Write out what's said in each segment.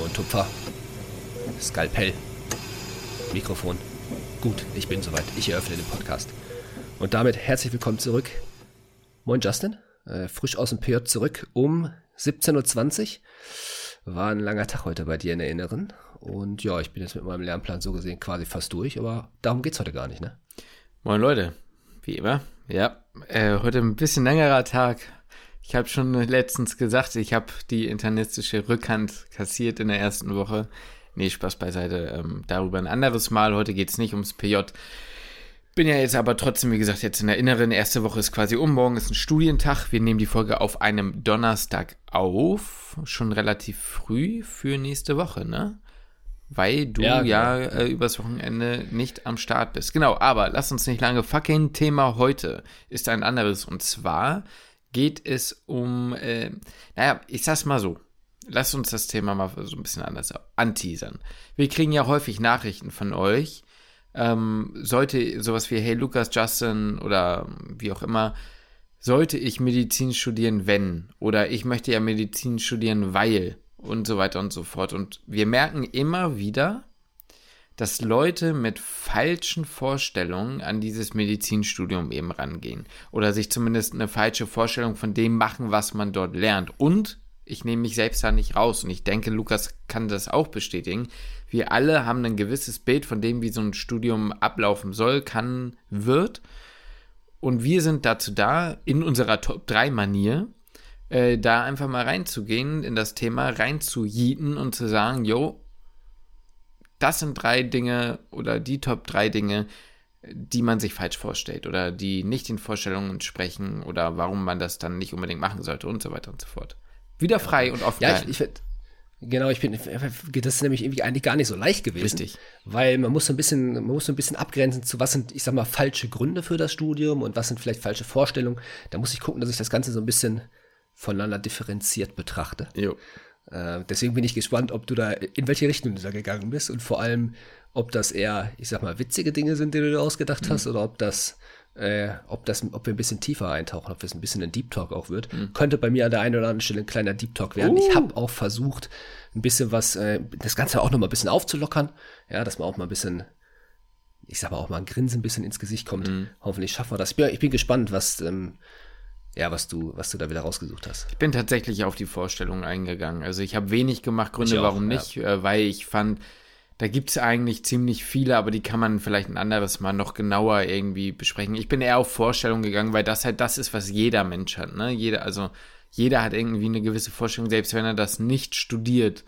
Helm und Tupfer. Skalpell. Mikrofon. Gut, ich bin soweit. Ich eröffne den Podcast. Und damit herzlich willkommen zurück. Moin Justin. Äh, frisch aus dem PJ zurück um 17.20 Uhr. War ein langer Tag heute bei dir in der Inneren. Und ja, ich bin jetzt mit meinem Lernplan so gesehen quasi fast durch, aber darum geht's heute gar nicht, ne? Moin Leute, wie immer. Ja, äh, heute ein bisschen längerer Tag. Ich habe schon letztens gesagt, ich habe die internistische Rückhand kassiert in der ersten Woche. Nee, Spaß beiseite. Ähm, darüber ein anderes Mal. Heute geht es nicht ums PJ. Bin ja jetzt aber trotzdem, wie gesagt, jetzt in der Inneren. Erste Woche ist quasi um. Morgen ist ein Studientag. Wir nehmen die Folge auf einem Donnerstag auf. Schon relativ früh für nächste Woche, ne? Weil du ja, ja genau. äh, übers Wochenende nicht am Start bist. Genau, aber lass uns nicht lange fucking Thema heute ist ein anderes. Und zwar geht es um, äh, naja, ich sag's mal so. Lass uns das Thema mal so ein bisschen anders anteasern. Wir kriegen ja häufig Nachrichten von euch. Ähm, sollte sowas wie, hey Lukas, Justin oder wie auch immer, sollte ich Medizin studieren, wenn? Oder ich möchte ja Medizin studieren, weil und so weiter und so fort. Und wir merken immer wieder, dass Leute mit falschen Vorstellungen an dieses Medizinstudium eben rangehen. Oder sich zumindest eine falsche Vorstellung von dem machen, was man dort lernt. Und ich nehme mich selbst da nicht raus. Und ich denke, Lukas kann das auch bestätigen. Wir alle haben ein gewisses Bild von dem, wie so ein Studium ablaufen soll, kann, wird. Und wir sind dazu da, in unserer Top-3-Manier, äh, da einfach mal reinzugehen, in das Thema reinzujieten und zu sagen, jo, das sind drei Dinge oder die Top drei Dinge, die man sich falsch vorstellt oder die nicht den Vorstellungen entsprechen oder warum man das dann nicht unbedingt machen sollte und so weiter und so fort. Wieder frei und offen. Ja, ich, ich finde, Genau, ich bin, das ist nämlich irgendwie eigentlich gar nicht so leicht gewesen. Richtig. Weil man muss so ein bisschen, man muss so ein bisschen abgrenzen zu was sind, ich sag mal, falsche Gründe für das Studium und was sind vielleicht falsche Vorstellungen. Da muss ich gucken, dass ich das Ganze so ein bisschen voneinander differenziert betrachte. Jo. Äh, deswegen bin ich gespannt, ob du da, in welche Richtung du da gegangen bist und vor allem, ob das eher, ich sag mal, witzige Dinge sind, die du dir ausgedacht mhm. hast, oder ob das, äh, ob das, ob wir ein bisschen tiefer eintauchen, ob es ein bisschen ein Deep Talk auch wird. Mhm. Könnte bei mir an der einen oder anderen Stelle ein kleiner Deep Talk werden. Uh. Ich habe auch versucht, ein bisschen was, äh, das Ganze auch noch mal ein bisschen aufzulockern, ja, dass man auch mal ein bisschen ich sag mal auch mal ein Grinsen ein bisschen ins Gesicht kommt. Mhm. Hoffentlich schaffen wir das. Ich bin, ich bin gespannt, was, ähm, ja, was du, was du da wieder rausgesucht hast. Ich bin tatsächlich auf die Vorstellung eingegangen. Also ich habe wenig gemacht, Gründe auch, warum nicht, ja. äh, weil ich fand, da gibt es eigentlich ziemlich viele, aber die kann man vielleicht ein anderes Mal noch genauer irgendwie besprechen. Ich bin eher auf Vorstellung gegangen, weil das halt das ist, was jeder Mensch hat. Ne? Jeder, also jeder hat irgendwie eine gewisse Vorstellung, selbst wenn er das nicht studiert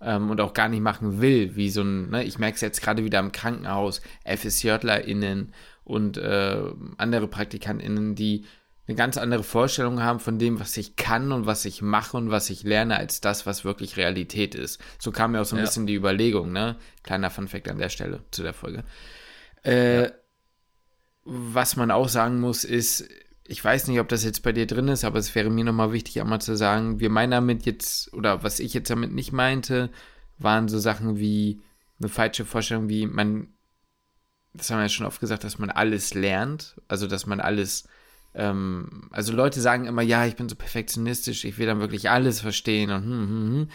ähm, und auch gar nicht machen will, wie so ein, ne? ich merke es jetzt gerade wieder im Krankenhaus, FSJlerInnen und äh, andere PraktikantInnen, die eine ganz andere Vorstellung haben von dem, was ich kann und was ich mache und was ich lerne, als das, was wirklich Realität ist. So kam mir auch so ein ja. bisschen die Überlegung, ne? Kleiner Funfact an der Stelle zu der Folge. Äh, ja. Was man auch sagen muss, ist, ich weiß nicht, ob das jetzt bei dir drin ist, aber es wäre mir nochmal wichtig, einmal zu sagen, wir meinen damit jetzt, oder was ich jetzt damit nicht meinte, waren so Sachen wie eine falsche Vorstellung, wie man, das haben wir ja schon oft gesagt, dass man alles lernt, also dass man alles ähm, also Leute sagen immer, ja, ich bin so perfektionistisch, ich will dann wirklich alles verstehen und hm, hm, hm.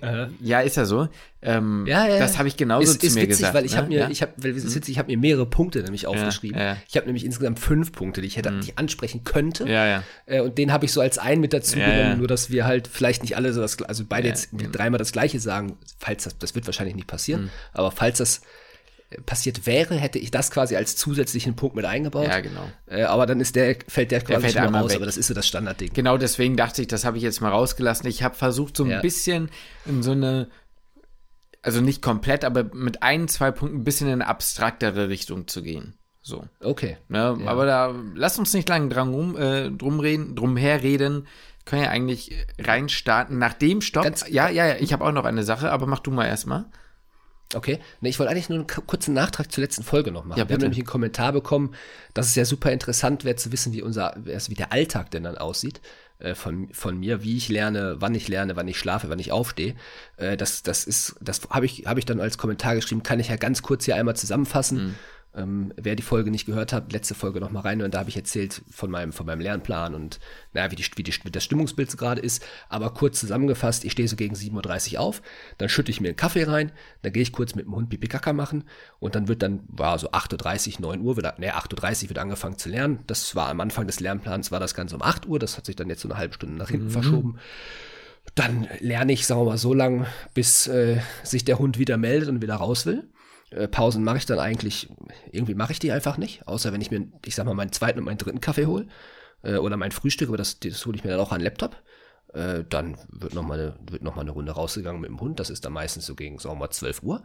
Äh. Ja, ist ja so. Ähm, ja, ja, das habe ich genauso ist, zu ist mir witzig, gesagt. Weil ich ne? habe mir, ja? ich habe, weil es witzig, ich habe mir mehrere Punkte nämlich aufgeschrieben. Ja, ich habe nämlich insgesamt fünf Punkte, die ich hätte, mhm. die ansprechen könnte. Ja, ja. Äh, und den habe ich so als einen mit dazu genommen, nur dass wir halt vielleicht nicht alle so das, also beide jetzt dreimal das Gleiche sagen, falls das, das wird wahrscheinlich nicht passieren, mhm. aber falls das passiert wäre, hätte ich das quasi als zusätzlichen Punkt mit eingebaut. Ja, genau. Äh, aber dann ist der, fällt der quasi der fällt raus, weg. aber das ist so das Standardding. Genau deswegen dachte ich, das habe ich jetzt mal rausgelassen. Ich habe versucht, so ein ja. bisschen in so eine, also nicht komplett, aber mit ein, zwei Punkten ein bisschen in eine abstraktere Richtung zu gehen. So. Okay. Ne? Ja. Aber da lass uns nicht lange dran rum, äh, drum reden, drum herreden. Können ja eigentlich reinstarten. Nach dem Stopp. Ganz, ja, ja, ja, ich habe auch noch eine Sache, aber mach du mal erstmal. Okay. Nee, ich wollte eigentlich nur einen kurzen Nachtrag zur letzten Folge noch machen. Ja, wir haben nämlich einen Kommentar bekommen, dass es ja super interessant wäre zu wissen, wie unser, wie der Alltag denn dann aussieht äh, von, von mir, wie ich lerne, wann ich lerne, wann ich schlafe, wann ich aufstehe. Äh, das, das ist, das habe ich, habe ich dann als Kommentar geschrieben, kann ich ja ganz kurz hier einmal zusammenfassen. Mhm. Ähm, wer die Folge nicht gehört hat, letzte Folge nochmal rein und da habe ich erzählt von meinem, von meinem Lernplan und naja, wie, die, wie, die, wie das Stimmungsbild gerade ist. Aber kurz zusammengefasst, ich stehe so gegen 7.30 Uhr auf, dann schütte ich mir einen Kaffee rein, dann gehe ich kurz mit dem Hund Pipi Kaka machen und dann wird dann, war so 8.30 Uhr, 9 Uhr, wird, ne, 8.30 Uhr wird angefangen zu lernen. Das war am Anfang des Lernplans, war das Ganze um 8 Uhr, das hat sich dann jetzt so eine halbe Stunde nach hinten mhm. verschoben. Dann lerne ich, sagen wir mal, so lang, bis äh, sich der Hund wieder meldet und wieder raus will. Äh, Pausen mache ich dann eigentlich, irgendwie mache ich die einfach nicht, außer wenn ich mir, ich sag mal, meinen zweiten und meinen dritten Kaffee hole äh, oder mein Frühstück, aber das, das hole ich mir dann auch an Laptop. Äh, dann wird nochmal eine, noch eine Runde rausgegangen mit dem Hund, das ist dann meistens so gegen, sagen wir mal, 12 Uhr.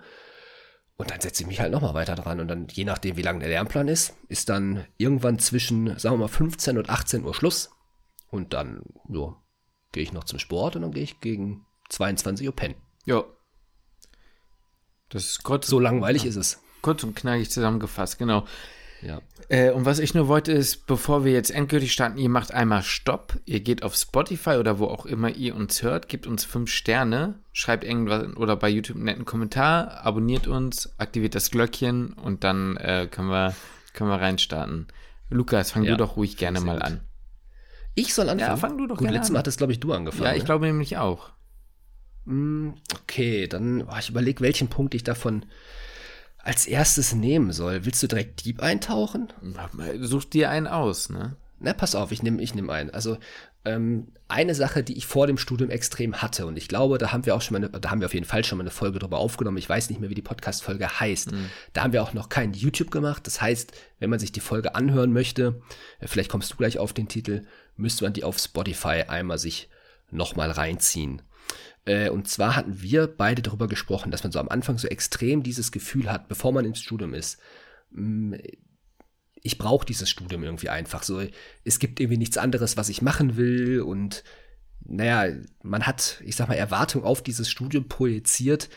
Und dann setze ich mich halt nochmal weiter dran und dann, je nachdem, wie lang der Lernplan ist, ist dann irgendwann zwischen, sagen wir mal, 15 und 18 Uhr Schluss. Und dann, ja, gehe ich noch zum Sport und dann gehe ich gegen 22 Uhr pennen. Ja, das ist kurz. So langweilig ist es. Kurz und knackig zusammengefasst, genau. Ja. Äh, und was ich nur wollte ist, bevor wir jetzt endgültig starten, ihr macht einmal Stopp, ihr geht auf Spotify oder wo auch immer ihr uns hört, gebt uns fünf Sterne, schreibt irgendwas oder bei YouTube einen netten Kommentar, abonniert uns, aktiviert das Glöckchen und dann äh, können wir können wir reinstarten. Lukas, fang ja, du doch ruhig gerne mal an. Ich soll anfangen? Ja, fang du doch Gut, gerne letztes Mal hattest, glaube ich, du angefangen. Ja, ich ne? glaube nämlich auch. Hm, okay, dann oh, ich überlege, welchen Punkt ich davon als erstes nehmen soll. Willst du direkt Deep eintauchen? Such dir einen aus, ne? Na, pass auf, ich nehme ich nehm einen. Also ähm, eine Sache, die ich vor dem Studium extrem hatte, und ich glaube, da haben wir auch schon mal eine, da haben wir auf jeden Fall schon mal eine Folge drüber aufgenommen. Ich weiß nicht mehr, wie die Podcast-Folge heißt. Mhm. Da haben wir auch noch kein YouTube gemacht. Das heißt, wenn man sich die Folge anhören möchte, äh, vielleicht kommst du gleich auf den Titel, müsste man die auf Spotify einmal sich nochmal reinziehen. Äh, und zwar hatten wir beide darüber gesprochen, dass man so am Anfang so extrem dieses Gefühl hat, bevor man ins Studium ist. Mm, ich brauche dieses Studium irgendwie einfach. So, es gibt irgendwie nichts anderes, was ich machen will. Und naja, man hat, ich sag mal, Erwartungen auf dieses Studium projiziert,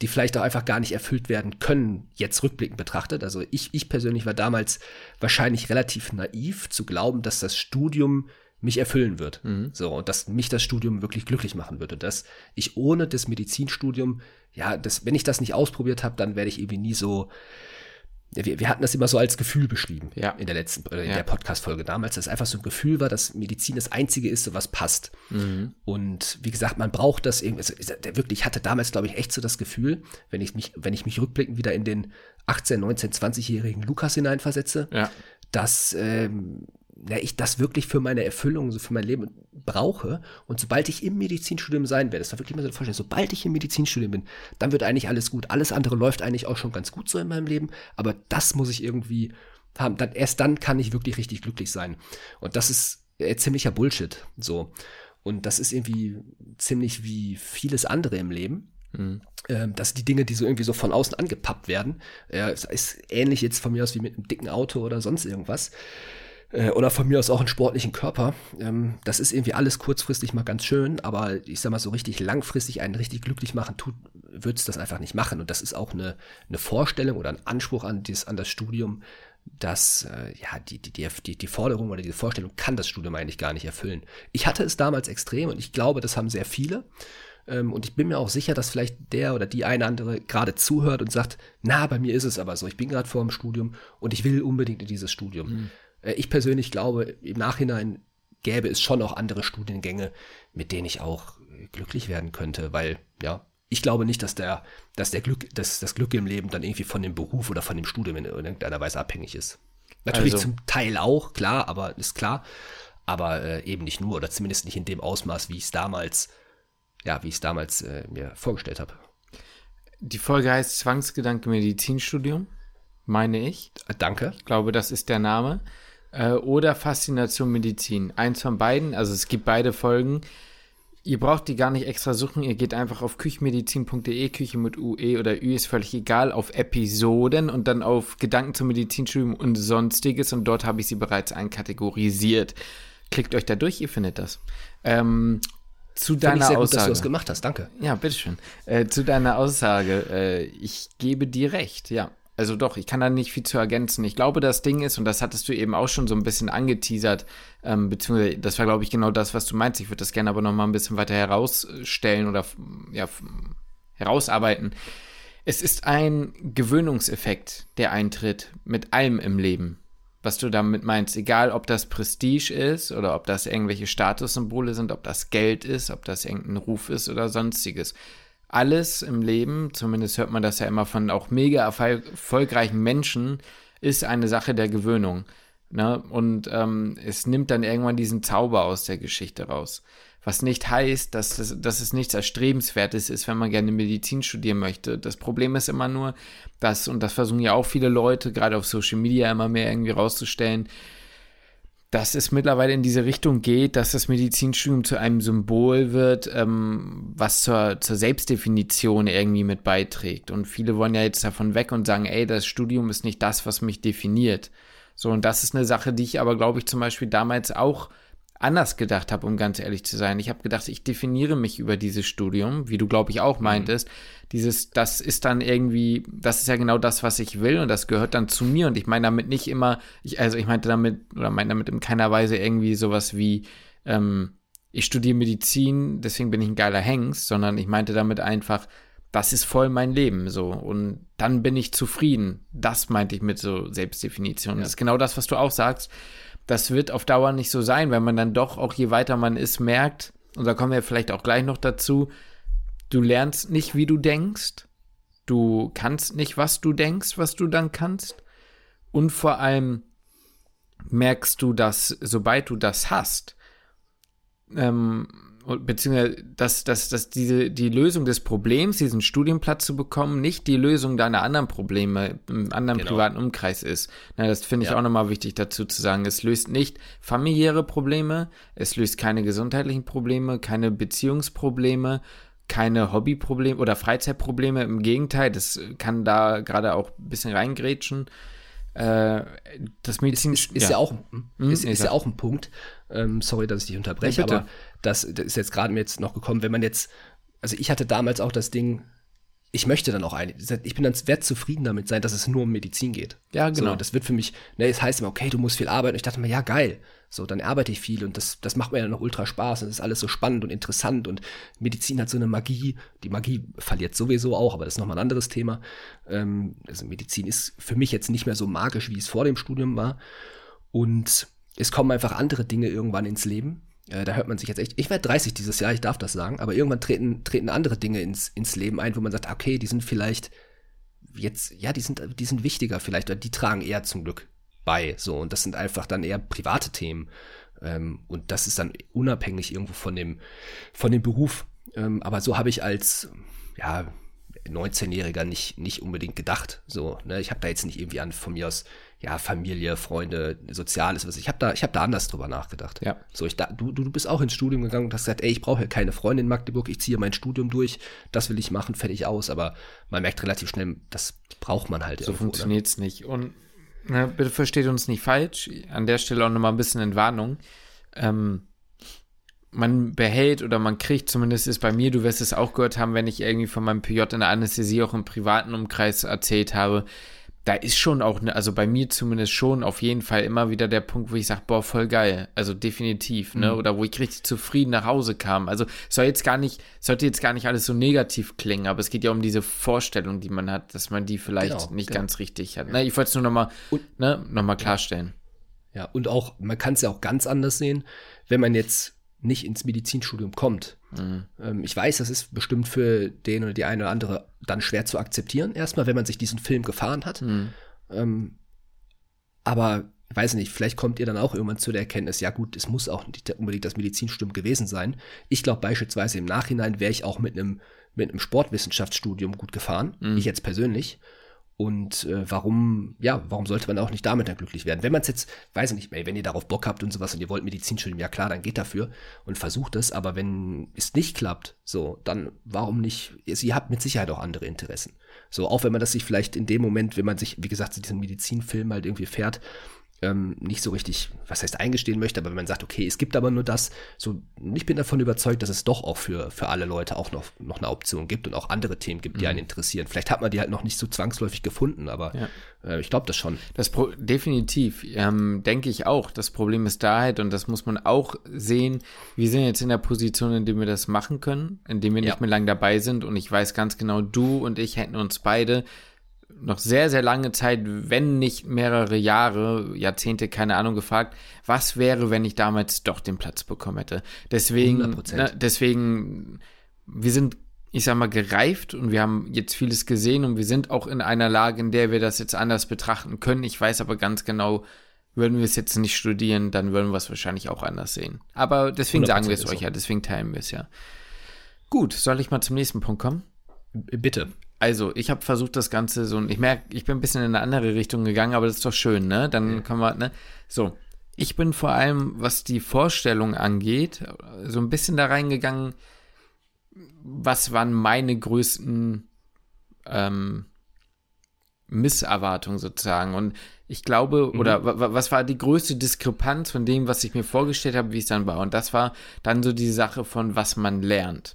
die vielleicht auch einfach gar nicht erfüllt werden können, jetzt rückblickend betrachtet. Also ich, ich persönlich war damals wahrscheinlich relativ naiv zu glauben, dass das Studium mich erfüllen wird. Mhm. So, und dass mich das Studium wirklich glücklich machen würde. Dass ich ohne das Medizinstudium, ja, das, wenn ich das nicht ausprobiert habe, dann werde ich irgendwie nie so. Wir, wir hatten das immer so als Gefühl beschrieben ja. in der letzten, oder in ja. der Podcast-Folge damals, dass einfach so ein Gefühl war, dass Medizin das Einzige ist, was passt. Mhm. Und wie gesagt, man braucht das irgendwie, also, wirklich, ich hatte damals, glaube ich, echt so das Gefühl, wenn ich mich, wenn ich mich rückblickend wieder in den 18, 19, 20-jährigen Lukas hineinversetze, ja. dass ähm, ja, ich das wirklich für meine Erfüllung, so für mein Leben brauche. Und sobald ich im Medizinstudium sein werde, das war wirklich mal so eine Vorstellung, sobald ich im Medizinstudium bin, dann wird eigentlich alles gut. Alles andere läuft eigentlich auch schon ganz gut so in meinem Leben, aber das muss ich irgendwie haben. Dann, erst dann kann ich wirklich richtig glücklich sein. Und das ist äh, ziemlicher Bullshit. So. Und das ist irgendwie ziemlich wie vieles andere im Leben. Mhm. Ähm, dass die Dinge, die so irgendwie so von außen angepappt werden, äh, ist ähnlich jetzt von mir aus wie mit einem dicken Auto oder sonst irgendwas äh, oder von mir aus auch einen sportlichen Körper. Ähm, das ist irgendwie alles kurzfristig mal ganz schön, aber ich sag mal so richtig langfristig einen richtig glücklich machen tut, wird es das einfach nicht machen. Und das ist auch eine, eine Vorstellung oder ein Anspruch an, dieses, an das Studium, dass äh, ja die, die, die, die Forderung oder diese Vorstellung kann das Studium eigentlich gar nicht erfüllen. Ich hatte es damals extrem und ich glaube, das haben sehr viele. Ähm, und ich bin mir auch sicher, dass vielleicht der oder die eine andere gerade zuhört und sagt, na, bei mir ist es aber so, ich bin gerade vor dem Studium und ich will unbedingt in dieses Studium. Mhm. Äh, ich persönlich glaube, im Nachhinein gäbe es schon auch andere Studiengänge, mit denen ich auch glücklich werden könnte, weil, ja, ich glaube nicht, dass der, dass der Glück, dass das Glück im Leben dann irgendwie von dem Beruf oder von dem Studium in irgendeiner Weise abhängig ist. Natürlich also, zum Teil auch, klar, aber ist klar, aber äh, eben nicht nur oder zumindest nicht in dem Ausmaß, wie ich es damals, ja, wie ich es damals äh, mir vorgestellt habe. Die Folge heißt Zwangsgedanke Medizinstudium, meine ich. Danke. Ich glaube, das ist der Name äh, oder Faszination Medizin. Eins von beiden, also es gibt beide Folgen. Ihr braucht die gar nicht extra suchen, ihr geht einfach auf küchenmedizin.de, Küche mit UE oder Ü ist völlig egal, auf Episoden und dann auf Gedanken zum Medizinstudium und sonstiges und dort habe ich sie bereits einkategorisiert. Klickt euch da durch, ihr findet das. Ähm, zu deiner ich sehr Aussage. Gut, dass du das gemacht hast, danke. Ja, bitteschön. Äh, zu deiner Aussage, äh, ich gebe dir recht, ja. Also doch, ich kann da nicht viel zu ergänzen. Ich glaube, das Ding ist, und das hattest du eben auch schon so ein bisschen angeteasert, ähm, beziehungsweise das war, glaube ich, genau das, was du meinst. Ich würde das gerne aber noch mal ein bisschen weiter herausstellen oder ja, herausarbeiten. Es ist ein Gewöhnungseffekt, der eintritt mit allem im Leben. Was du damit meinst, egal ob das Prestige ist oder ob das irgendwelche Statussymbole sind, ob das Geld ist, ob das irgendein Ruf ist oder sonstiges. Alles im Leben, zumindest hört man das ja immer von auch mega erfolgreichen Menschen, ist eine Sache der Gewöhnung. Ne? Und ähm, es nimmt dann irgendwann diesen Zauber aus der Geschichte raus. Was nicht heißt, dass, das, dass es nichts Erstrebenswertes ist, wenn man gerne Medizin studieren möchte. Das Problem ist immer nur, dass, und das versuchen ja auch viele Leute, gerade auf Social Media immer mehr irgendwie rauszustellen, dass es mittlerweile in diese Richtung geht, dass das Medizinstudium zu einem Symbol wird, ähm, was zur, zur Selbstdefinition irgendwie mit beiträgt. Und viele wollen ja jetzt davon weg und sagen, ey, das Studium ist nicht das, was mich definiert. So, und das ist eine Sache, die ich aber, glaube ich, zum Beispiel damals auch anders gedacht habe, um ganz ehrlich zu sein. Ich habe gedacht, ich definiere mich über dieses Studium, wie du, glaube ich, auch mhm. meintest. Dieses, das ist dann irgendwie, das ist ja genau das, was ich will und das gehört dann zu mir. Und ich meine damit nicht immer, ich, also ich meinte damit, oder meine damit in keiner Weise irgendwie sowas wie, ähm, ich studiere Medizin, deswegen bin ich ein geiler Hengst, sondern ich meinte damit einfach, das ist voll mein Leben so und dann bin ich zufrieden. Das meinte ich mit so Selbstdefinition. Ja. Das ist genau das, was du auch sagst das wird auf Dauer nicht so sein, weil man dann doch auch je weiter man ist, merkt, und da kommen wir vielleicht auch gleich noch dazu, du lernst nicht, wie du denkst, du kannst nicht, was du denkst, was du dann kannst, und vor allem merkst du, dass sobald du das hast, ähm, beziehungsweise dass, dass, dass diese, die Lösung des Problems, diesen Studienplatz zu bekommen, nicht die Lösung deiner anderen Probleme im anderen genau. privaten Umkreis ist. Na, das finde ich ja. auch nochmal wichtig dazu zu sagen. Es löst nicht familiäre Probleme, es löst keine gesundheitlichen Probleme, keine Beziehungsprobleme, keine Hobbyprobleme oder Freizeitprobleme. Im Gegenteil, das kann da gerade auch ein bisschen reingrätschen. Äh, das Medizin ist, ist ja. ja. auch hm, ist, ist ja auch ein Punkt. Ähm, sorry, dass ich dich unterbreche, aber das, das ist jetzt gerade mir jetzt noch gekommen, wenn man jetzt, also ich hatte damals auch das Ding, ich möchte dann auch ein, ich bin dann wert zufrieden damit sein, dass es nur um Medizin geht. Ja, genau. So, das wird für mich, ne, es heißt immer, okay, du musst viel arbeiten. Und ich dachte mir, ja, geil. So, dann arbeite ich viel und das, das macht mir ja noch ultra Spaß und das ist alles so spannend und interessant und Medizin hat so eine Magie. Die Magie verliert sowieso auch, aber das ist nochmal ein anderes Thema. Ähm, also Medizin ist für mich jetzt nicht mehr so magisch, wie es vor dem Studium war. Und es kommen einfach andere Dinge irgendwann ins Leben, äh, da hört man sich jetzt echt. Ich werde 30 dieses Jahr, ich darf das sagen, aber irgendwann treten, treten andere Dinge ins, ins Leben ein, wo man sagt, okay, die sind vielleicht jetzt, ja, die sind, die sind wichtiger vielleicht, oder die tragen eher zum Glück bei. So, und das sind einfach dann eher private Themen. Ähm, und das ist dann unabhängig irgendwo von dem, von dem Beruf. Ähm, aber so habe ich als, ja, 19-Jähriger nicht, nicht unbedingt gedacht. So, ne? Ich habe da jetzt nicht irgendwie an von mir aus ja, Familie, Freunde, Soziales, was ich habe da, ich habe da anders drüber nachgedacht. Ja. So, ich da, du, du bist auch ins Studium gegangen und hast gesagt, ey, ich brauche keine Freunde in Magdeburg, ich ziehe mein Studium durch, das will ich machen, fertig aus. Aber man merkt relativ schnell, das braucht man halt. So funktioniert es nicht. Und na, bitte versteht uns nicht falsch. An der Stelle auch nochmal ein bisschen Entwarnung. Ähm, man behält oder man kriegt, zumindest ist bei mir, du wirst es auch gehört haben, wenn ich irgendwie von meinem PJ in der Anästhesie auch im privaten Umkreis erzählt habe, da ist schon auch, ne, also bei mir zumindest schon auf jeden Fall immer wieder der Punkt, wo ich sage, boah, voll geil. Also definitiv, ne? Mhm. Oder wo ich richtig zufrieden nach Hause kam. Also soll jetzt gar nicht, sollte jetzt gar nicht alles so negativ klingen, aber es geht ja um diese Vorstellung, die man hat, dass man die vielleicht genau, nicht genau. ganz richtig hat. Ja. Ne? Ich wollte es nur nochmal ne, noch klarstellen. Ja, und auch, man kann es ja auch ganz anders sehen, wenn man jetzt nicht ins Medizinstudium kommt. Mhm. Ähm, ich weiß, das ist bestimmt für den oder die eine oder andere dann schwer zu akzeptieren, erstmal, wenn man sich diesen Film gefahren hat. Mhm. Ähm, aber ich weiß nicht, vielleicht kommt ihr dann auch irgendwann zu der Erkenntnis, ja gut, es muss auch nicht unbedingt das Medizinstudium gewesen sein. Ich glaube beispielsweise im Nachhinein wäre ich auch mit einem mit einem Sportwissenschaftsstudium gut gefahren, mhm. ich jetzt persönlich. Und äh, warum, ja, warum sollte man auch nicht damit dann glücklich werden? Wenn man es jetzt, weiß ich nicht, ey, wenn ihr darauf Bock habt und sowas und ihr wollt Medizinstudium, ja klar, dann geht dafür und versucht es. Aber wenn es nicht klappt, so, dann warum nicht? Ihr habt mit Sicherheit auch andere Interessen. So, auch wenn man das sich vielleicht in dem Moment, wenn man sich, wie gesagt, diesen Medizinfilm halt irgendwie fährt, ähm, nicht so richtig, was heißt eingestehen möchte, aber wenn man sagt, okay, es gibt aber nur das, so, ich bin davon überzeugt, dass es doch auch für, für alle Leute auch noch, noch eine Option gibt und auch andere Themen gibt, die mhm. einen interessieren. Vielleicht hat man die halt noch nicht so zwangsläufig gefunden, aber ja. äh, ich glaube das schon. Das Pro definitiv, ähm, denke ich auch. Das Problem ist da halt, und das muss man auch sehen, wir sind jetzt in der Position, in der wir das machen können, in dem wir ja. nicht mehr lang dabei sind und ich weiß ganz genau, du und ich hätten uns beide noch sehr, sehr lange Zeit, wenn nicht mehrere Jahre, Jahrzehnte, keine Ahnung, gefragt, was wäre, wenn ich damals doch den Platz bekommen hätte. Deswegen, ne, deswegen, wir sind, ich sag mal, gereift und wir haben jetzt vieles gesehen und wir sind auch in einer Lage, in der wir das jetzt anders betrachten können. Ich weiß aber ganz genau, würden wir es jetzt nicht studieren, dann würden wir es wahrscheinlich auch anders sehen. Aber deswegen sagen wir es euch ja, deswegen teilen wir es ja. Gut, soll ich mal zum nächsten Punkt kommen? Bitte. Also, ich habe versucht, das Ganze so, ich merke, ich bin ein bisschen in eine andere Richtung gegangen, aber das ist doch schön, ne? Dann ja. können wir, ne? So, ich bin vor allem, was die Vorstellung angeht, so ein bisschen da reingegangen, was waren meine größten ähm, Misserwartungen sozusagen. Und ich glaube, mhm. oder was war die größte Diskrepanz von dem, was ich mir vorgestellt habe, wie es dann war? Und das war dann so die Sache von, was man lernt.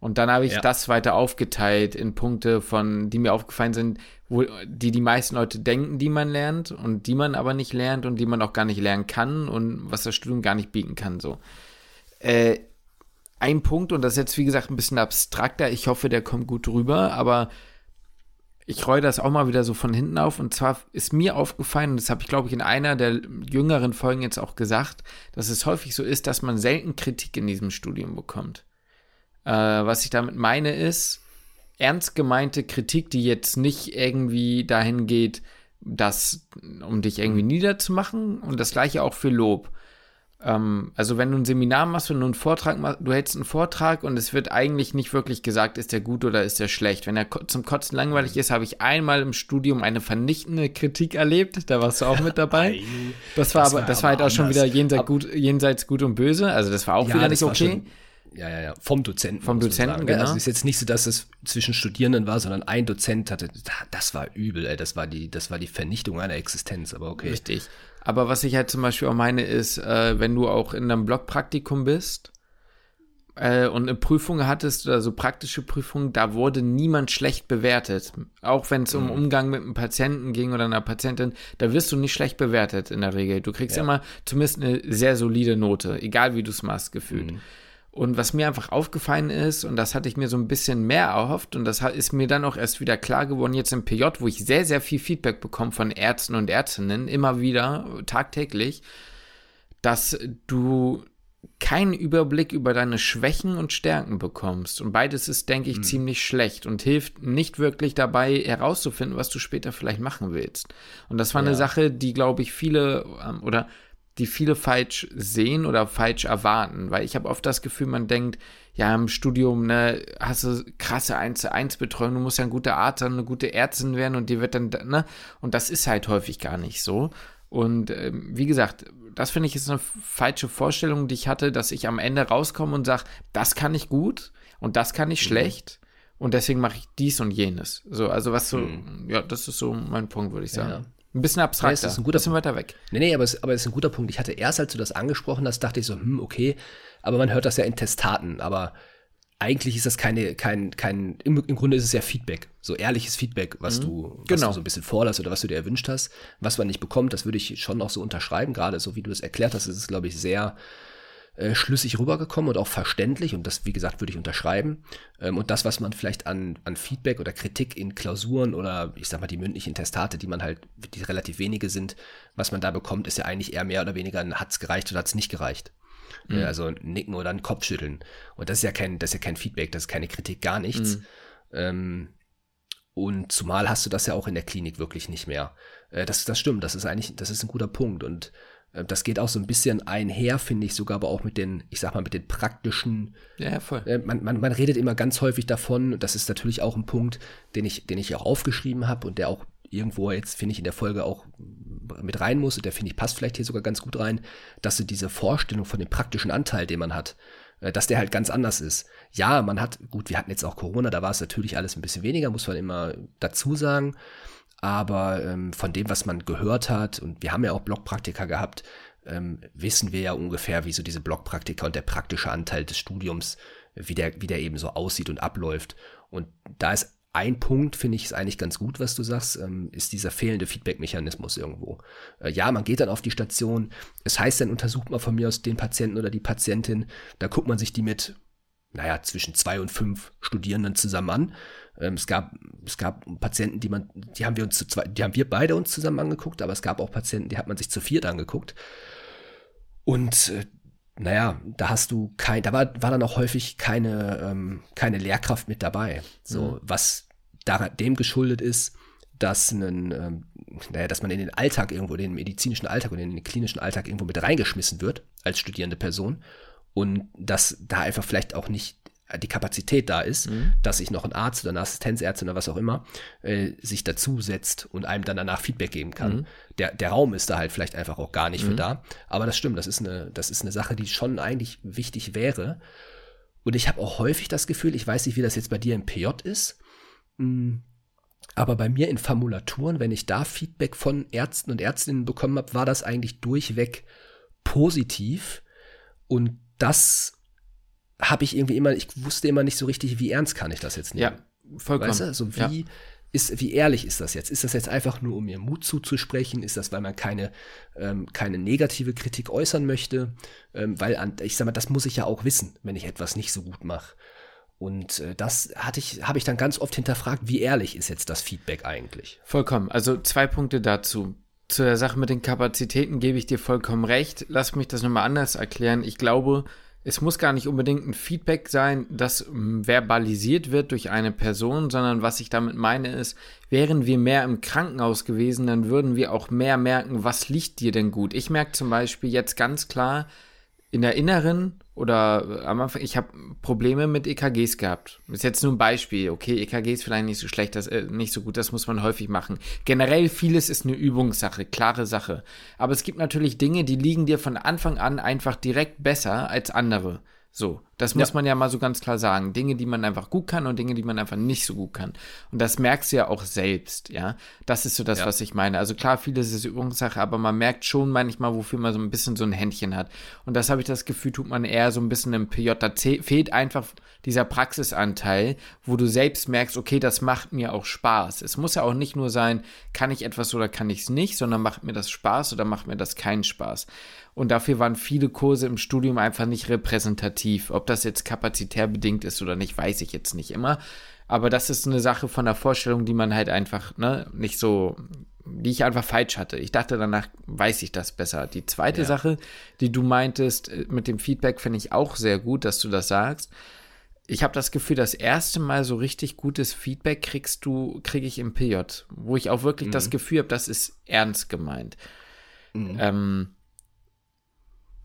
Und dann habe ich ja. das weiter aufgeteilt in Punkte von, die mir aufgefallen sind, wo, die die meisten Leute denken, die man lernt und die man aber nicht lernt und die man auch gar nicht lernen kann und was das Studium gar nicht bieten kann, so. Äh, ein Punkt, und das ist jetzt wie gesagt ein bisschen abstrakter, ich hoffe, der kommt gut rüber, aber ich reue das auch mal wieder so von hinten auf. Und zwar ist mir aufgefallen, und das habe ich, glaube ich, in einer der jüngeren Folgen jetzt auch gesagt, dass es häufig so ist, dass man selten Kritik in diesem Studium bekommt. Äh, was ich damit meine ist, ernst gemeinte Kritik, die jetzt nicht irgendwie dahin geht, das, um dich irgendwie niederzumachen und das gleiche auch für Lob. Ähm, also wenn du ein Seminar machst, wenn du einen Vortrag machst, du hältst einen Vortrag und es wird eigentlich nicht wirklich gesagt, ist der gut oder ist der schlecht. Wenn er zum Kotzen langweilig ist, habe ich einmal im Studium eine vernichtende Kritik erlebt. Da warst du auch mit dabei. Das war das aber, das war halt auch schon wieder jenseits gut, jenseits gut und böse. Also das war auch ja, wieder nicht okay. Ja, ja, ja. Vom Dozenten. Vom Dozenten, ne? genau. Also es ist jetzt nicht so, dass es zwischen Studierenden war, sondern ein Dozent hatte, das war übel, ey. Das war die, das war die Vernichtung einer Existenz, aber okay. Richtig. Aber was ich halt zum Beispiel auch meine, ist, äh, wenn du auch in einem Blogpraktikum bist äh, und eine Prüfung hattest oder so praktische Prüfungen, da wurde niemand schlecht bewertet. Auch wenn es um mhm. Umgang mit einem Patienten ging oder einer Patientin, da wirst du nicht schlecht bewertet in der Regel. Du kriegst ja. immer zumindest eine sehr solide Note, egal wie du es machst, gefühlt. Mhm. Und was mir einfach aufgefallen ist, und das hatte ich mir so ein bisschen mehr erhofft, und das ist mir dann auch erst wieder klar geworden, jetzt im PJ, wo ich sehr, sehr viel Feedback bekomme von Ärzten und Ärztinnen, immer wieder, tagtäglich, dass du keinen Überblick über deine Schwächen und Stärken bekommst. Und beides ist, denke ich, mhm. ziemlich schlecht und hilft nicht wirklich dabei herauszufinden, was du später vielleicht machen willst. Und das war ja. eine Sache, die, glaube ich, viele ähm, oder die viele falsch sehen oder falsch erwarten, weil ich habe oft das Gefühl, man denkt, ja, im Studium, ne, hast du krasse 1 zu 1 Betreuung, du musst ja ein guter Arzt sein, eine gute Ärztin werden und die wird dann, ne, und das ist halt häufig gar nicht so. Und ähm, wie gesagt, das finde ich ist eine falsche Vorstellung, die ich hatte, dass ich am Ende rauskomme und sage, das kann ich gut und das kann ich mhm. schlecht und deswegen mache ich dies und jenes. So, also was so, mhm. ja, das ist so mein Punkt, würde ich sagen. Ja. Ein bisschen abstrakter. Ja, das ist ein guter bisschen weiter weg. Nee, nee, aber es, aber es ist ein guter Punkt. Ich hatte erst, als du das angesprochen hast, dachte ich so, hm, okay, aber man hört das ja in Testaten, aber eigentlich ist das keine, kein, kein, im, im Grunde ist es ja Feedback, so ehrliches Feedback, was mhm. du, was genau. du so ein bisschen vorlässt oder was du dir erwünscht hast. Was man nicht bekommt, das würde ich schon auch so unterschreiben, gerade so wie du es erklärt hast, ist es, glaube ich, sehr, äh, schlüssig rübergekommen und auch verständlich und das, wie gesagt, würde ich unterschreiben. Ähm, und das, was man vielleicht an, an Feedback oder Kritik in Klausuren oder ich sag mal die mündlichen Testate, die man halt, die relativ wenige sind, was man da bekommt, ist ja eigentlich eher mehr oder weniger ein hat's gereicht oder hat's nicht gereicht. Mhm. Also ein Nicken oder ein Kopfschütteln. Und das ist ja kein, das ist ja kein Feedback, das ist keine Kritik, gar nichts. Mhm. Ähm, und zumal hast du das ja auch in der Klinik wirklich nicht mehr. Äh, das, das stimmt, das ist eigentlich, das ist ein guter Punkt. Und äh, das geht auch so ein bisschen einher, finde ich, sogar aber auch mit den, ich sag mal, mit den praktischen. Ja, voll. Äh, man, man, man redet immer ganz häufig davon, das ist natürlich auch ein Punkt, den ich, den ich auch aufgeschrieben habe und der auch irgendwo jetzt, finde ich, in der Folge auch mit rein muss, und der finde ich passt vielleicht hier sogar ganz gut rein, dass so diese Vorstellung von dem praktischen Anteil, den man hat, äh, dass der halt ganz anders ist. Ja, man hat, gut, wir hatten jetzt auch Corona, da war es natürlich alles ein bisschen weniger, muss man immer dazu sagen. Aber ähm, von dem, was man gehört hat, und wir haben ja auch Blockpraktika gehabt, ähm, wissen wir ja ungefähr, wie so diese Blockpraktika und der praktische Anteil des Studiums, wie der, wie der eben so aussieht und abläuft. Und da ist ein Punkt, finde ich, ist eigentlich ganz gut, was du sagst, ähm, ist dieser fehlende Feedback-Mechanismus irgendwo. Äh, ja, man geht dann auf die Station, es heißt dann, untersucht man von mir aus den Patienten oder die Patientin, da guckt man sich die mit, naja, zwischen zwei und fünf Studierenden zusammen an. Ähm, es gab, es gab Patienten, die man, die haben wir uns zu zwei, die haben wir beide uns zusammen angeguckt, aber es gab auch Patienten, die hat man sich zu viert angeguckt. Und äh, naja, da hast du kein, da war, war dann auch häufig keine, ähm, keine Lehrkraft mit dabei. So, mhm. was da, dem geschuldet ist, dass einen, ähm, naja, dass man in den Alltag irgendwo, den medizinischen Alltag und in den klinischen Alltag irgendwo mit reingeschmissen wird als studierende Person und dass da einfach vielleicht auch nicht die Kapazität da ist, mhm. dass sich noch ein Arzt oder eine Assistenzärztin oder was auch immer äh, sich dazusetzt und einem dann danach Feedback geben kann. Mhm. Der, der Raum ist da halt vielleicht einfach auch gar nicht mhm. für da. Aber das stimmt, das ist, eine, das ist eine Sache, die schon eigentlich wichtig wäre. Und ich habe auch häufig das Gefühl, ich weiß nicht, wie das jetzt bei dir im PJ ist, mh, hm, aber bei mir in Formulaturen, wenn ich da Feedback von Ärzten und Ärztinnen bekommen habe, war das eigentlich durchweg positiv. Und das habe ich irgendwie immer, ich wusste immer nicht so richtig, wie ernst kann ich das jetzt nehmen. Ja, vollkommen. Weißt du, so wie, ja. ist, wie ehrlich ist das jetzt? Ist das jetzt einfach nur, um mir Mut zuzusprechen? Ist das, weil man keine, ähm, keine negative Kritik äußern möchte? Ähm, weil, an, ich sag mal, das muss ich ja auch wissen, wenn ich etwas nicht so gut mache. Und äh, das hatte ich, habe ich dann ganz oft hinterfragt, wie ehrlich ist jetzt das Feedback eigentlich? Vollkommen. Also zwei Punkte dazu. Zu der Sache mit den Kapazitäten gebe ich dir vollkommen recht. Lass mich das nochmal anders erklären. Ich glaube, es muss gar nicht unbedingt ein Feedback sein, das hm, verbalisiert wird durch eine Person, sondern was ich damit meine ist, wären wir mehr im Krankenhaus gewesen, dann würden wir auch mehr merken, was liegt dir denn gut. Ich merke zum Beispiel jetzt ganz klar, in der inneren oder am Anfang, ich habe Probleme mit EKGs gehabt. Ist jetzt nur ein Beispiel. Okay, EKG ist vielleicht nicht so schlecht, das, äh, nicht so gut, das muss man häufig machen. Generell vieles ist eine Übungssache, klare Sache. Aber es gibt natürlich Dinge, die liegen dir von Anfang an einfach direkt besser als andere. So, das muss ja. man ja mal so ganz klar sagen. Dinge, die man einfach gut kann und Dinge, die man einfach nicht so gut kann. Und das merkst du ja auch selbst, ja. Das ist so das, ja. was ich meine. Also klar, vieles ist Übungssache, aber man merkt schon manchmal, wofür man so ein bisschen so ein Händchen hat. Und das habe ich das Gefühl, tut man eher so ein bisschen im PJ. Da fehlt einfach dieser Praxisanteil, wo du selbst merkst, okay, das macht mir auch Spaß. Es muss ja auch nicht nur sein, kann ich etwas oder kann ich es nicht, sondern macht mir das Spaß oder macht mir das keinen Spaß. Und dafür waren viele Kurse im Studium einfach nicht repräsentativ. Ob das jetzt kapazitär bedingt ist oder nicht, weiß ich jetzt nicht immer. Aber das ist eine Sache von der Vorstellung, die man halt einfach, ne, nicht so, die ich einfach falsch hatte. Ich dachte, danach weiß ich das besser. Die zweite ja. Sache, die du meintest, äh, mit dem Feedback finde ich auch sehr gut, dass du das sagst. Ich habe das Gefühl, das erste Mal so richtig gutes Feedback kriegst du, kriege ich im PJ, wo ich auch wirklich mhm. das Gefühl habe, das ist ernst gemeint. Mhm. Ähm,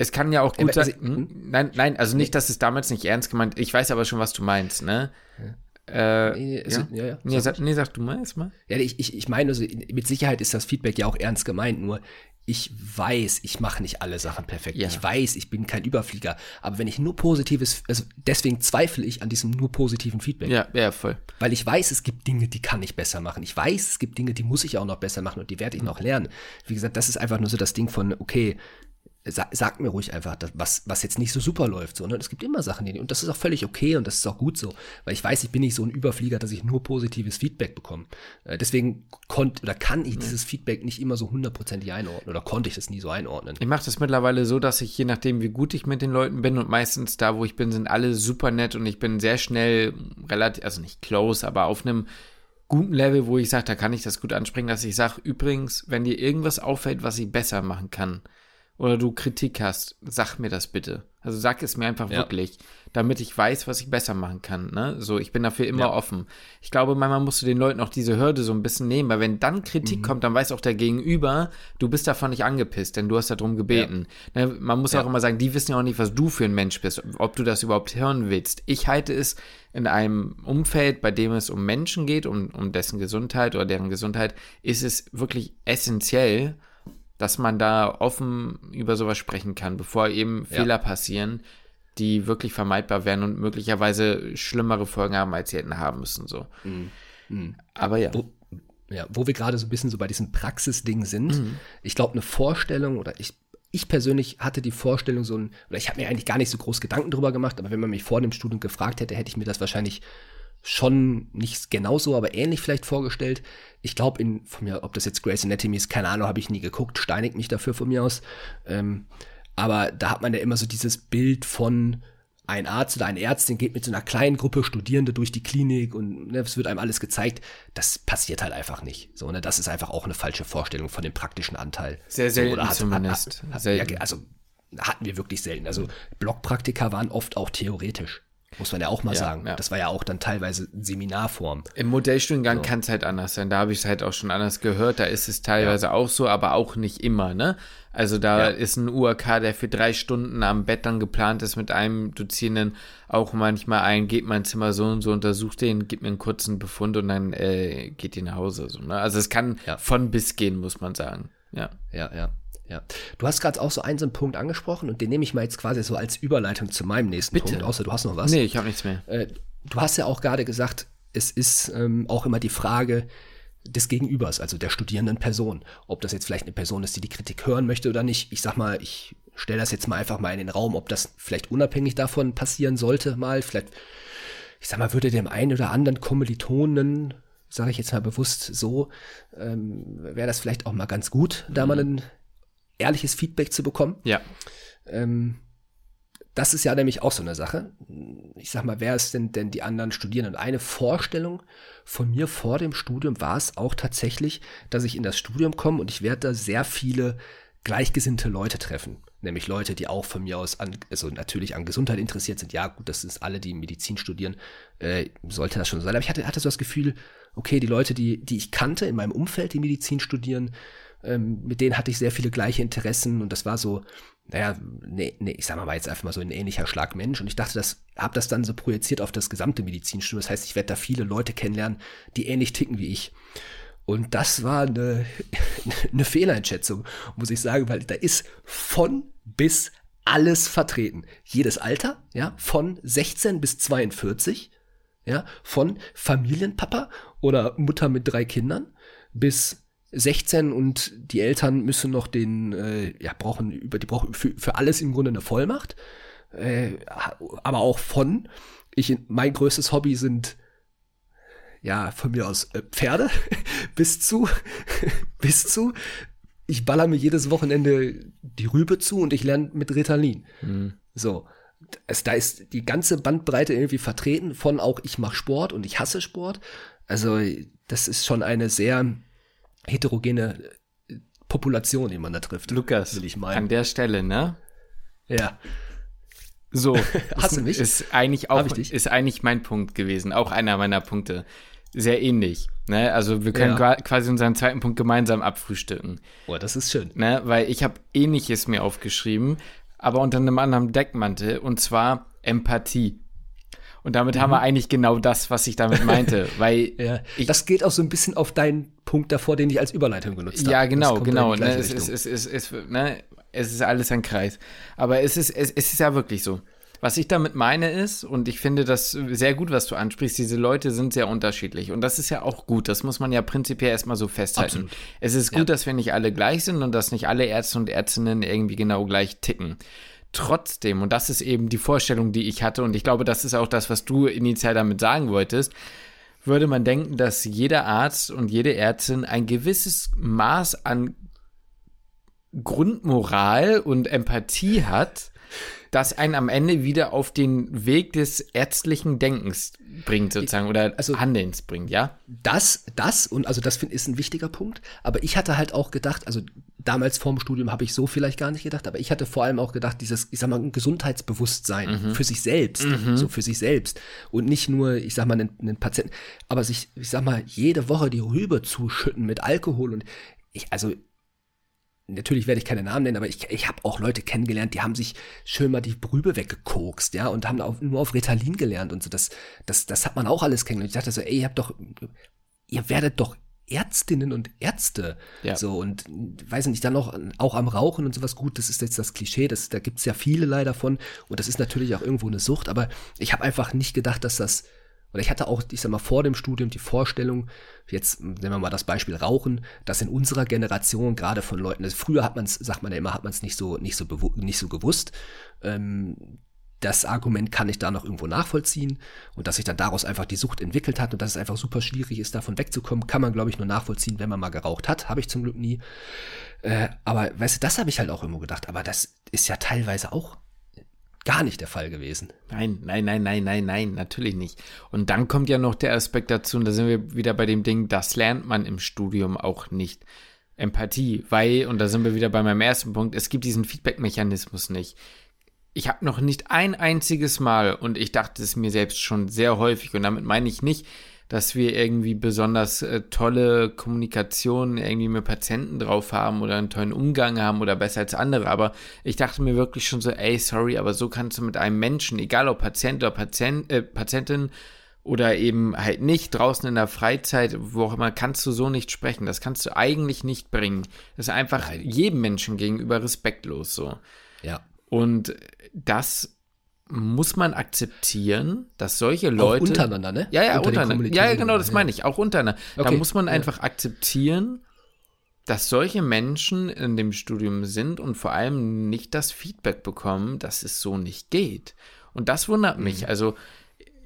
es kann ja auch gut sein. Hm? Nein, nein, also nicht, dass es damals nicht ernst gemeint Ich weiß aber schon, was du meinst, ne? Ja. Äh, nee, ja? ja, ja. Nee, sag, nee, sag du mal erstmal. Ja, ich, ich, ich meine, also, mit Sicherheit ist das Feedback ja auch ernst gemeint, nur ich weiß, ich mache nicht alle Sachen perfekt. Ja. Ich weiß, ich bin kein Überflieger. Aber wenn ich nur positives, also deswegen zweifle ich an diesem nur positiven Feedback. Ja, ja, voll. Weil ich weiß, es gibt Dinge, die kann ich besser machen. Ich weiß, es gibt Dinge, die muss ich auch noch besser machen und die werde ich noch lernen. Wie gesagt, das ist einfach nur so das Ding von, okay, sag, sag mir ruhig einfach, was, was jetzt nicht so super läuft. So, ne? Es gibt immer Sachen, die, und das ist auch völlig okay und das ist auch gut so, weil ich weiß, ich bin nicht so ein Überflieger, dass ich nur positives Feedback bekomme. Äh, deswegen konnte oder kann ich dieses Feedback nicht immer so hundertprozentig einordnen oder konnte ich das nie so einordnen. Ich mache das mittlerweile so, dass ich je nachdem, wie gut ich mit den Leuten bin und meistens da, wo ich bin, sind alle super nett und ich bin sehr schnell relativ, also nicht close, aber auf einem guten Level, wo ich sage, da kann ich das gut ansprechen, dass ich sage, übrigens, wenn dir irgendwas auffällt, was ich besser machen kann, oder du Kritik hast, sag mir das bitte. Also sag es mir einfach ja. wirklich, damit ich weiß, was ich besser machen kann. Ne? So, ich bin dafür immer ja. offen. Ich glaube, manchmal musst du den Leuten auch diese Hürde so ein bisschen nehmen, weil wenn dann Kritik mhm. kommt, dann weiß auch der Gegenüber, du bist davon nicht angepisst, denn du hast darum gebeten. Ja. Ne? Man muss auch immer sagen, die wissen ja auch nicht, was du für ein Mensch bist, ob du das überhaupt hören willst. Ich halte es in einem Umfeld, bei dem es um Menschen geht, um, um dessen Gesundheit oder deren Gesundheit, ist es wirklich essentiell, dass man da offen über sowas sprechen kann, bevor eben ja. Fehler passieren, die wirklich vermeidbar wären und möglicherweise schlimmere Folgen haben, als sie hätten haben müssen. So. Mhm. Mhm. Aber ja. Ja, wo wir gerade so ein bisschen so bei diesem Praxisding sind. Mhm. Ich glaube, eine Vorstellung oder ich, ich persönlich hatte die Vorstellung so ein, oder ich habe mir eigentlich gar nicht so groß Gedanken drüber gemacht, aber wenn man mich vor dem Studium gefragt hätte, hätte ich mir das wahrscheinlich schon nicht genauso, aber ähnlich vielleicht vorgestellt. Ich glaube, in von mir, ob das jetzt Grace Anatomy ist, keine Ahnung, habe ich nie geguckt, steinigt mich dafür von mir aus. Ähm, aber da hat man ja immer so dieses Bild von ein Arzt oder eine Ärztin geht mit so einer kleinen Gruppe Studierende durch die Klinik und ne, es wird einem alles gezeigt. Das passiert halt einfach nicht. So, ne, das ist einfach auch eine falsche Vorstellung von dem praktischen Anteil. Sehr selten so, hat, zumindest. Hat, hat, selten. Ja, also hatten wir wirklich selten. Also Blockpraktika waren oft auch theoretisch. Muss man ja auch mal ja, sagen. Ja. Das war ja auch dann teilweise Seminarform. Im Modellstudiengang so. kann es halt anders sein. Da habe ich es halt auch schon anders gehört. Da ist es teilweise ja. auch so, aber auch nicht immer, ne? Also da ist ein UAK, der für drei Stunden am Bett dann geplant ist mit einem Dozierenden, auch manchmal ein, geht mein Zimmer so und so, untersucht den, gibt mir einen kurzen Befund und dann äh, geht die nach Hause. So, ne? Also es kann von bis gehen, muss man sagen. Ja. Ja, ja. Ja. Du hast gerade auch so einen, so einen Punkt angesprochen und den nehme ich mal jetzt quasi so als Überleitung zu meinem nächsten Bitte. Punkt, außer du hast noch was. Nee, ich habe nichts mehr. Äh, du hast ja auch gerade gesagt, es ist ähm, auch immer die Frage des Gegenübers, also der studierenden Person. Ob das jetzt vielleicht eine Person ist, die die Kritik hören möchte oder nicht. Ich sag mal, ich stelle das jetzt mal einfach mal in den Raum, ob das vielleicht unabhängig davon passieren sollte, mal. Vielleicht, ich sag mal, würde dem einen oder anderen Kommilitonen, sage ich jetzt mal bewusst so, ähm, wäre das vielleicht auch mal ganz gut, da mal mhm. Ehrliches Feedback zu bekommen. Ja. Ähm, das ist ja nämlich auch so eine Sache. Ich sag mal, wer ist denn denn die anderen Studierenden? Und eine Vorstellung von mir vor dem Studium war es auch tatsächlich, dass ich in das Studium komme und ich werde da sehr viele gleichgesinnte Leute treffen. Nämlich Leute, die auch von mir aus an, also natürlich an Gesundheit interessiert sind. Ja, gut, das ist alle, die Medizin studieren, äh, sollte das schon sein. Aber ich hatte, hatte so das Gefühl, okay, die Leute, die, die ich kannte in meinem Umfeld, die Medizin studieren, ähm, mit denen hatte ich sehr viele gleiche Interessen und das war so, naja, nee, nee, ich sag mal, war jetzt einfach mal so ein ähnlicher Schlag Mensch und ich dachte, das habe das dann so projiziert auf das gesamte Medizinstudium. Das heißt, ich werde da viele Leute kennenlernen, die ähnlich ticken wie ich. Und das war eine, eine Fehleinschätzung, muss ich sagen, weil da ist von bis alles vertreten. Jedes Alter, ja, von 16 bis 42, ja, von Familienpapa oder Mutter mit drei Kindern bis 16 und die Eltern müssen noch den, äh, ja, brauchen über die brauchen für, für alles im Grunde eine Vollmacht. Äh, aber auch von, ich, mein größtes Hobby sind ja, von mir aus äh, Pferde bis zu, bis zu, ich baller mir jedes Wochenende die Rübe zu und ich lerne mit Ritalin. Mhm. So. Es, da ist die ganze Bandbreite irgendwie vertreten von auch ich mache Sport und ich hasse Sport. Also, das ist schon eine sehr heterogene äh, Population, die man da trifft. Lukas, will ich meinen. An der Stelle, ne? Ja. So. Hast du mich? Ist eigentlich auch, ist eigentlich mein Punkt gewesen. Auch einer meiner Punkte. Sehr ähnlich. Ne? Also wir können ja. quasi unseren zweiten Punkt gemeinsam abfrühstücken. Boah, das ist schön. Ne? Weil ich habe ähnliches mir aufgeschrieben, aber unter einem anderen Deckmantel und zwar Empathie. Und damit mhm. haben wir mhm. eigentlich genau das, was ich damit meinte. Weil ja, das geht auch so ein bisschen auf deinen Punkt davor, den ich als Überleitung genutzt habe. Ja, genau, genau. Ne, es, ist, es, ist, es, ist, ne, es ist alles ein Kreis. Aber es ist, es, es ist ja wirklich so. Was ich damit meine ist, und ich finde das sehr gut, was du ansprichst, diese Leute sind sehr unterschiedlich. Und das ist ja auch gut. Das muss man ja prinzipiell erstmal so festhalten. Absolut. Es ist gut, ja. dass wir nicht alle gleich sind und dass nicht alle Ärzte und Ärztinnen irgendwie genau gleich ticken trotzdem, und das ist eben die Vorstellung, die ich hatte, und ich glaube, das ist auch das, was du initial damit sagen wolltest, würde man denken, dass jeder Arzt und jede Ärztin ein gewisses Maß an Grundmoral und Empathie hat, das einen am Ende wieder auf den Weg des ärztlichen Denkens bringt, sozusagen, oder also, Handelns bringt, ja? Das, das, und also das finde ich ist ein wichtiger Punkt. Aber ich hatte halt auch gedacht, also damals vorm Studium habe ich so vielleicht gar nicht gedacht, aber ich hatte vor allem auch gedacht, dieses, ich sag mal, ein Gesundheitsbewusstsein mhm. für sich selbst, mhm. so für sich selbst. Und nicht nur, ich sag mal, einen, einen Patienten, aber sich, ich sag mal, jede Woche die Rübe zuschütten mit Alkohol und ich, also natürlich werde ich keine Namen nennen, aber ich, ich habe auch Leute kennengelernt, die haben sich schön mal die Brübe weggekokst, ja, und haben auf, nur auf Ritalin gelernt und so. Das, das, das hat man auch alles kennengelernt. Ich dachte so, ey, ihr habt doch, ihr werdet doch Ärztinnen und Ärzte. Ja. So, und weiß nicht, dann noch auch am Rauchen und sowas gut, das ist jetzt das Klischee, das, da gibt's ja viele leider von. Und das ist natürlich auch irgendwo eine Sucht, aber ich habe einfach nicht gedacht, dass das Und ich hatte auch, ich sag mal, vor dem Studium die Vorstellung, jetzt nehmen wir mal das Beispiel Rauchen, dass in unserer Generation gerade von Leuten, also früher hat man es, sagt man ja immer, hat man es nicht so, nicht so, nicht so gewusst. Ähm, das Argument kann ich da noch irgendwo nachvollziehen und dass sich dann daraus einfach die Sucht entwickelt hat und dass es einfach super schwierig ist, davon wegzukommen, kann man, glaube ich, nur nachvollziehen, wenn man mal geraucht hat. Habe ich zum Glück nie. Äh, aber weißt du, das habe ich halt auch immer gedacht. Aber das ist ja teilweise auch gar nicht der Fall gewesen. Nein, nein, nein, nein, nein, nein, natürlich nicht. Und dann kommt ja noch der Aspekt dazu, und da sind wir wieder bei dem Ding, das lernt man im Studium auch nicht. Empathie, weil, und da sind wir wieder bei meinem ersten Punkt, es gibt diesen Feedback-Mechanismus nicht. Ich habe noch nicht ein einziges Mal, und ich dachte es mir selbst schon sehr häufig, und damit meine ich nicht, dass wir irgendwie besonders äh, tolle Kommunikation irgendwie mit Patienten drauf haben oder einen tollen Umgang haben oder besser als andere. Aber ich dachte mir wirklich schon so, ey, sorry, aber so kannst du mit einem Menschen, egal ob Patient oder Patient, äh, Patientin oder eben halt nicht draußen in der Freizeit, wo auch immer, kannst du so nicht sprechen. Das kannst du eigentlich nicht bringen. Das ist einfach jedem Menschen gegenüber respektlos so. Ja. Und das muss man akzeptieren, dass solche Leute. Auch untereinander, ne? Ja, ja, Unter untereinander. Ja, ja, genau, das meine ich. Auch untereinander. Okay. Da muss man einfach ja. akzeptieren, dass solche Menschen in dem Studium sind und vor allem nicht das Feedback bekommen, dass es so nicht geht. Und das wundert mich. Mhm. Also,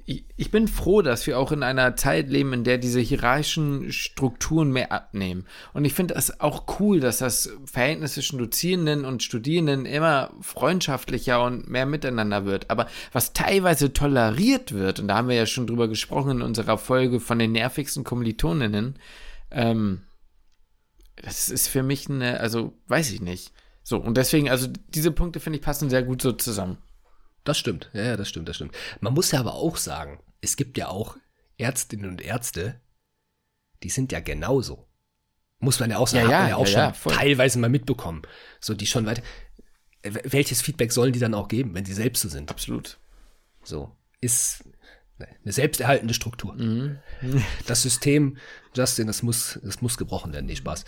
ich bin froh, dass wir auch in einer Zeit leben, in der diese hierarchischen Strukturen mehr abnehmen. Und ich finde es auch cool, dass das Verhältnis zwischen Dozierenden und Studierenden immer freundschaftlicher und mehr miteinander wird. Aber was teilweise toleriert wird, und da haben wir ja schon drüber gesprochen in unserer Folge von den nervigsten Kommilitoninnen, ähm, das ist für mich eine, also weiß ich nicht. So, und deswegen, also diese Punkte finde ich passen sehr gut so zusammen. Das stimmt, ja, das stimmt, das stimmt. Man muss ja aber auch sagen, es gibt ja auch Ärztinnen und Ärzte, die sind ja genauso. Muss man ja auch sagen, ja, ja, ja auch ja, schon teilweise mal mitbekommen. So, die schon weiter. Welches Feedback sollen die dann auch geben, wenn sie selbst so sind? Absolut. So, ist eine selbsterhaltende Struktur. Mhm. Das System, Justin, das muss, das muss gebrochen werden. Nee, Spaß.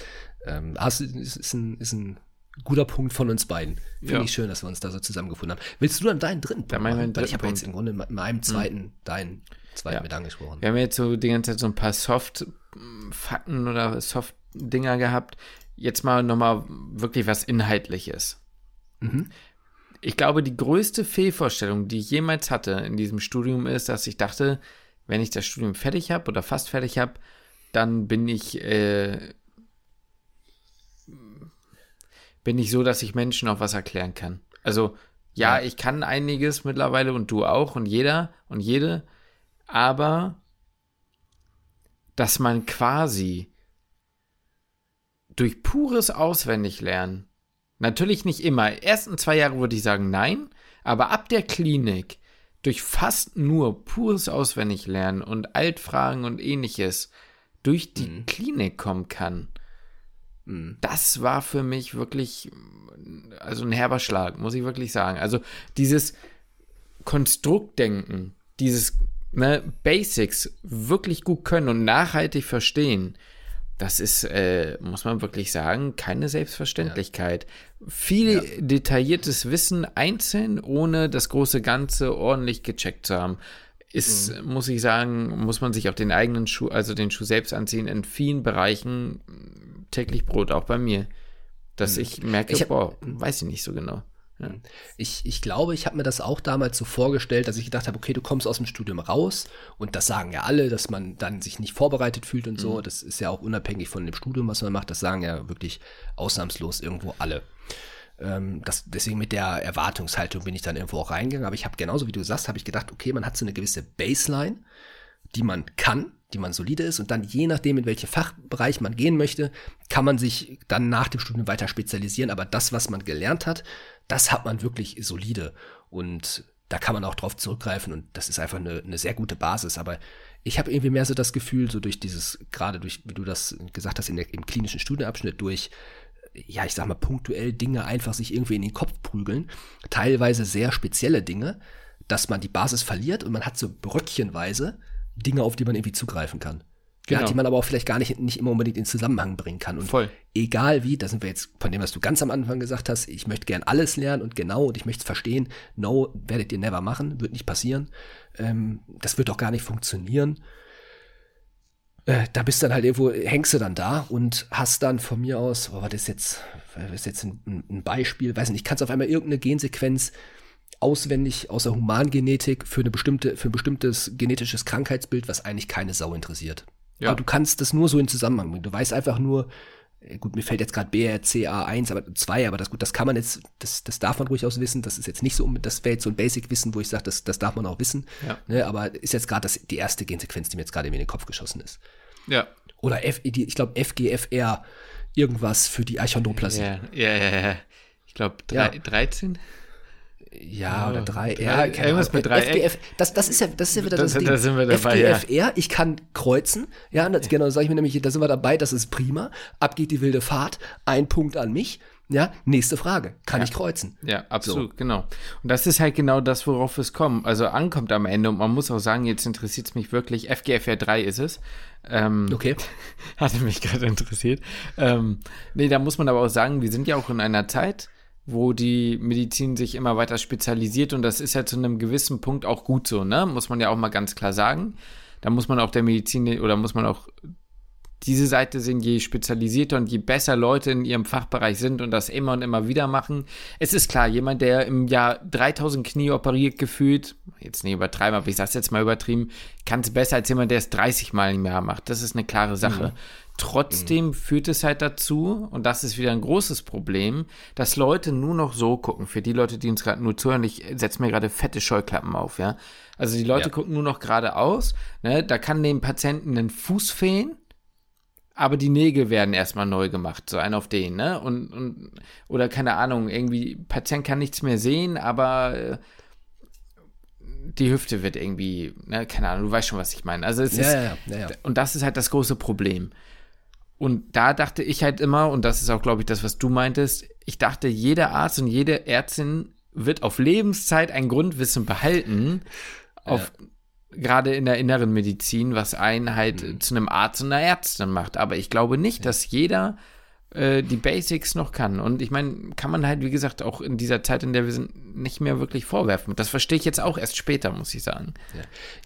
Ähm, ist, ist, ein, ist ein guter Punkt von uns beiden. Finde ja. ich schön, dass wir uns da so zusammengefunden haben. Willst du dann deinen dritten Punkt ja, machen? Weil ich habe jetzt im Grunde in meinem zweiten hm. deinen zweiten ja. mit angesprochen. Wir haben jetzt so die ganze Zeit so ein paar Soft-Fakten oder Soft-Dinger gehabt. Jetzt mal nochmal wirklich was Inhaltliches. Mhm. Ich glaube, die größte Fehlvorstellung, die ich jemals hatte in diesem Studium, ist, dass ich dachte, wenn ich das Studium fertig habe oder fast fertig habe, dann bin ich äh, bin ich so, dass ich Menschen auch was erklären kann. Also, ja, ja, ich kann einiges mittlerweile und du auch und jeder und jede, aber dass man quasi durch pures Auswendiglernen, natürlich nicht immer, ersten zwei Jahre würde ich sagen nein, aber ab der Klinik durch fast nur pures Auswendiglernen und Altfragen und ähnliches durch die mhm. Klinik kommen kann. Mhm. Das war für mich wirklich, also ein herber Schlag, muss ich wirklich sagen. Also dieses Konstruktdenken, dieses ne, Basics wirklich gut können und nachhaltig verstehen, das ist, äh, muss man wirklich sagen, keine Selbstverständlichkeit. Ja. Viel ja. detailliertes Wissen einzeln, ohne das große Ganze ordentlich gecheckt zu haben ist, mhm. muss ich sagen, muss man sich auch den eigenen Schuh, also den Schuh selbst anziehen, in vielen Bereichen täglich Brot, auch bei mir. Dass mhm. ich merke, ich hab, boah, weiß ich nicht so genau. Ja. Mhm. Ich, ich glaube, ich habe mir das auch damals so vorgestellt, dass ich gedacht habe, okay, du kommst aus dem Studium raus und das sagen ja alle, dass man dann sich nicht vorbereitet fühlt und so. Mhm. Das ist ja auch unabhängig von dem Studium, was man macht. Das sagen ja wirklich ausnahmslos irgendwo alle. Ähm, das, deswegen mit der Erwartungshaltung bin ich dann irgendwo auch reingegangen. Aber ich habe genauso wie du sagst, habe ich gedacht, okay, man hat so eine gewisse Baseline, die man kann, die man solide ist und dann je nachdem, in welchen Fachbereich man gehen möchte, kann man sich dann nach dem Studium weiter spezialisieren. Aber das, was man gelernt hat, das hat man wirklich solide und da kann man auch drauf zurückgreifen und das ist einfach eine, eine sehr gute Basis. Aber ich habe irgendwie mehr so das Gefühl, so durch dieses, gerade durch, wie du das gesagt hast, der, im klinischen Studienabschnitt, durch ja, ich sag mal, punktuell Dinge einfach sich irgendwie in den Kopf prügeln, teilweise sehr spezielle Dinge, dass man die Basis verliert und man hat so bröckchenweise Dinge, auf die man irgendwie zugreifen kann. genau. ja, die man aber auch vielleicht gar nicht, nicht immer unbedingt in Zusammenhang bringen kann. Und Voll. egal wie, da sind wir jetzt von dem, was du ganz am Anfang gesagt hast, ich möchte gern alles lernen und genau und ich möchte es verstehen. No, werdet ihr never machen, wird nicht passieren. Ähm, das wird auch gar nicht funktionieren. Äh, da bist du dann halt irgendwo, hängst du dann da und hast dann von mir aus, oh, was ist jetzt, was ist jetzt ein, ein Beispiel, weiß nicht, kannst auf einmal irgendeine Gensequenz auswendig aus der Humangenetik für, eine bestimmte, für ein bestimmtes genetisches Krankheitsbild, was eigentlich keine Sau interessiert. Ja. Aber du kannst das nur so in Zusammenhang bringen. Du weißt einfach nur, äh, gut, mir fällt jetzt gerade BRCA1, aber 2, aber das gut, das kann man jetzt, das, das darf man ruhig aus wissen. Das ist jetzt nicht so, das wäre jetzt so ein Basic-Wissen, wo ich sage, das, das darf man auch wissen. Ja. Ne, aber ist jetzt gerade die erste Gensequenz, die mir jetzt gerade in den Kopf geschossen ist. Ja. Oder F, die, ich glaube FGFR, irgendwas für die Achondroplasie. Ja, ja, ja. ja. Ich glaube ja. 13. Ja, oder drei. drei ja, irgendwas mit drei. FGF, das, das ist ja, das ist ja wieder das, das Ding. Da sind wir dabei, FGFR, ja. ich kann kreuzen. Ja, das, genau, sage ich mir nämlich, da sind wir dabei, das ist prima. Ab geht die wilde Fahrt. Ein Punkt an mich. Ja, nächste Frage. Kann ja. ich kreuzen? Ja, absolut, so. genau. Und das ist halt genau das, worauf es kommt, also ankommt am Ende. Und man muss auch sagen, jetzt interessiert es mich wirklich. FGFR 3 ist es. Ähm, okay. Hatte mich gerade interessiert. Ähm, nee, da muss man aber auch sagen, wir sind ja auch in einer Zeit, wo die Medizin sich immer weiter spezialisiert und das ist ja zu einem gewissen Punkt auch gut so, ne? Muss man ja auch mal ganz klar sagen. Da muss man auch der Medizin oder muss man auch diese Seite sehen, je spezialisierter und je besser Leute in ihrem Fachbereich sind und das immer und immer wieder machen. Es ist klar, jemand, der im Jahr 3000 Knie operiert gefühlt, jetzt nicht übertreiben, aber ich sag's jetzt mal übertrieben, kann es besser als jemand, der es 30 Mal im Jahr macht. Das ist eine klare Sache. Mhm. Trotzdem mhm. führt es halt dazu, und das ist wieder ein großes Problem, dass Leute nur noch so gucken. Für die Leute, die uns gerade nur zuhören, ich setze mir gerade fette Scheuklappen auf, ja. Also die Leute ja. gucken nur noch geradeaus, ne? Da kann dem Patienten ein Fuß fehlen, aber die Nägel werden erstmal neu gemacht, so ein auf den, ne? Und, und oder keine Ahnung, irgendwie, Patient kann nichts mehr sehen, aber äh, die Hüfte wird irgendwie, ne, keine Ahnung, du weißt schon, was ich meine. Also es ja, ist, ja, ja, und das ist halt das große Problem. Und da dachte ich halt immer, und das ist auch, glaube ich, das, was du meintest, ich dachte, jeder Arzt und jede Ärztin wird auf Lebenszeit ein Grundwissen behalten, auf, ja. gerade in der inneren Medizin, was einen halt mhm. zu einem Arzt und einer Ärztin macht. Aber ich glaube nicht, dass jeder äh, die Basics noch kann. Und ich meine, kann man halt, wie gesagt, auch in dieser Zeit, in der wir sind, nicht mehr wirklich vorwerfen. Das verstehe ich jetzt auch erst später, muss ich sagen.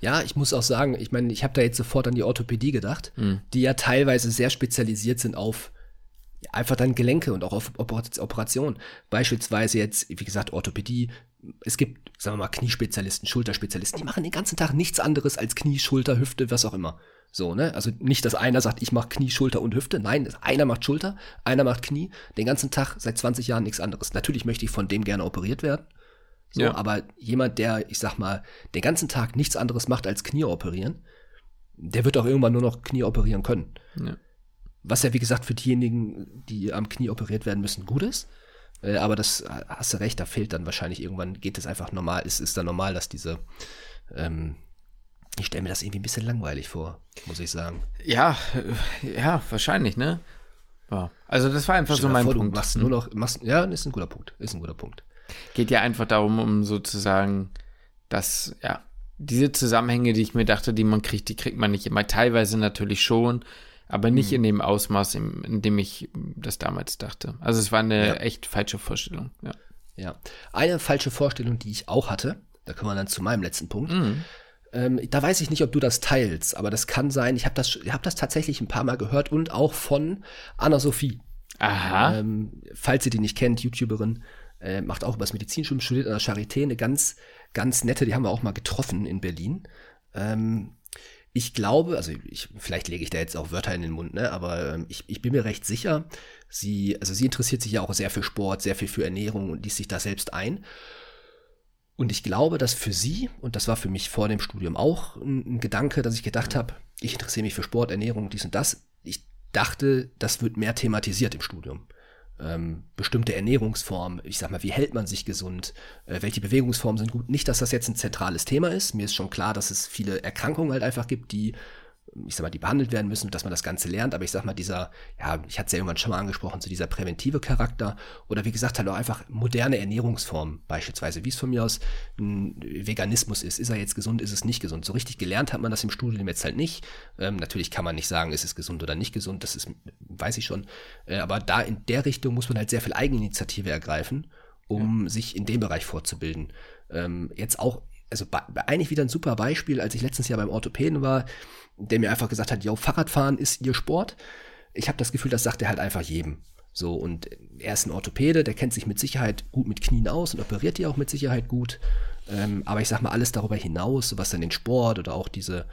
Ja, ja ich muss auch sagen, ich meine, ich habe da jetzt sofort an die Orthopädie gedacht, mhm. die ja teilweise sehr spezialisiert sind auf einfach dann Gelenke und auch auf Operationen. Beispielsweise jetzt, wie gesagt, Orthopädie. Es gibt, sagen wir mal, Kniespezialisten, Schulterspezialisten, die machen den ganzen Tag nichts anderes als Knie, Schulter, Hüfte, was auch immer. So, ne? Also nicht, dass einer sagt, ich mache Knie, Schulter und Hüfte. Nein, einer macht Schulter, einer macht Knie, den ganzen Tag seit 20 Jahren nichts anderes. Natürlich möchte ich von dem gerne operiert werden. So, ja. aber jemand, der, ich sag mal, den ganzen Tag nichts anderes macht als Knie operieren, der wird auch irgendwann nur noch Knie operieren können. Ja. Was ja, wie gesagt, für diejenigen, die am Knie operiert werden müssen, gut ist. Äh, aber das hast du recht, da fehlt dann wahrscheinlich irgendwann, geht es einfach normal, ist, ist dann normal, dass diese ähm, ich stelle mir das irgendwie ein bisschen langweilig vor, muss ich sagen. Ja, äh, ja, wahrscheinlich, ne? Ja. Also das war einfach Stell so mein vor, Punkt. Machst nur noch, machst, ja, ist ein guter Punkt, ist ein guter Punkt. Geht ja einfach darum, um sozusagen, dass, ja, diese Zusammenhänge, die ich mir dachte, die man kriegt, die kriegt man nicht immer. Teilweise natürlich schon, aber nicht mhm. in dem Ausmaß, in, in, dem ich das damals dachte. Also es war eine ja. echt falsche Vorstellung, ja. Ja. Eine falsche Vorstellung, die ich auch hatte, da kommen wir dann zu meinem letzten Punkt. Mhm ähm, da weiß ich nicht, ob du das teilst, aber das kann sein. Ich habe das, hab das tatsächlich ein paar Mal gehört und auch von Anna-Sophie. Aha. Ähm, falls ihr die nicht kennt, YouTuberin, äh, macht auch übers Medizinstudium, studiert an der Charité, eine ganz, ganz nette, die haben wir auch mal getroffen in Berlin. Ähm, ich glaube, also ich, vielleicht lege ich da jetzt auch Wörter in den Mund, ne, aber ähm, ich, ich bin mir recht sicher, sie, also sie interessiert sich ja auch sehr für Sport, sehr viel für Ernährung und liest sich da selbst ein. Und ich glaube, dass für sie, und das war für mich vor dem Studium auch ein, ein Gedanke, dass ich gedacht habe, ich interessiere mich für Sport, Ernährung, dies und das. Ich dachte, das wird mehr thematisiert im Studium. Ähm, bestimmte Ernährungsformen, ich sag mal, wie hält man sich gesund, äh, welche Bewegungsformen sind gut. Nicht, dass das jetzt ein zentrales Thema ist. Mir ist schon klar, dass es viele Erkrankungen halt einfach gibt, die ich sag mal, die behandelt werden müssen, dass man das Ganze lernt. Aber ich sag mal, dieser, ja, ich hatte es ja irgendwann schon mal angesprochen, so dieser präventive Charakter oder wie gesagt, halt auch einfach moderne Ernährungsformen, beispielsweise, wie es von mir aus ein Veganismus ist. Ist er jetzt gesund, ist es nicht gesund? So richtig gelernt hat man das im Studium jetzt halt nicht. Ähm, natürlich kann man nicht sagen, ist es gesund oder nicht gesund, das ist, weiß ich schon. Äh, aber da in der Richtung muss man halt sehr viel Eigeninitiative ergreifen, um ja. sich in dem Bereich vorzubilden. Ähm, jetzt auch also eigentlich wieder ein super Beispiel, als ich letztes Jahr beim Orthopäden war, der mir einfach gesagt hat, yo, Fahrradfahren ist ihr Sport. Ich habe das Gefühl, das sagt er halt einfach jedem. So, und er ist ein Orthopäde, der kennt sich mit Sicherheit gut mit Knien aus und operiert die auch mit Sicherheit gut. Ähm, aber ich sag mal, alles darüber hinaus, was dann den Sport oder auch diese,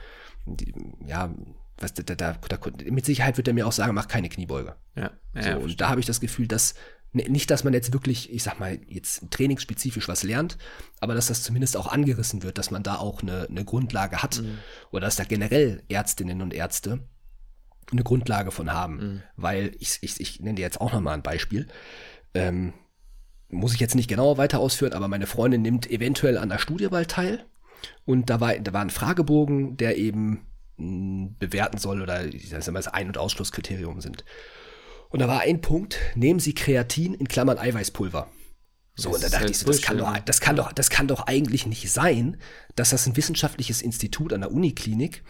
die, ja, was da, da, da, mit Sicherheit wird er mir auch sagen, mach keine Kniebeuge. Ja, ja, so, und da habe ich das Gefühl, dass nicht, dass man jetzt wirklich, ich sag mal, jetzt trainingsspezifisch was lernt, aber dass das zumindest auch angerissen wird, dass man da auch eine, eine Grundlage hat mhm. oder dass da generell Ärztinnen und Ärzte eine Grundlage von haben. Mhm. Weil ich, ich, ich nenne dir jetzt auch nochmal ein Beispiel. Ähm, muss ich jetzt nicht genauer weiter ausführen, aber meine Freundin nimmt eventuell an der Studie bald teil. Und da war, da war ein Fragebogen, der eben hm, bewerten soll oder ich sag mal, das Ein- und Ausschlusskriterium sind. Und da war ein Punkt, nehmen Sie Kreatin in Klammern Eiweißpulver. So, das und da dachte halt ich so, das kann, doch, das, kann doch, das kann doch eigentlich nicht sein, dass das ein wissenschaftliches Institut an der Uniklinik,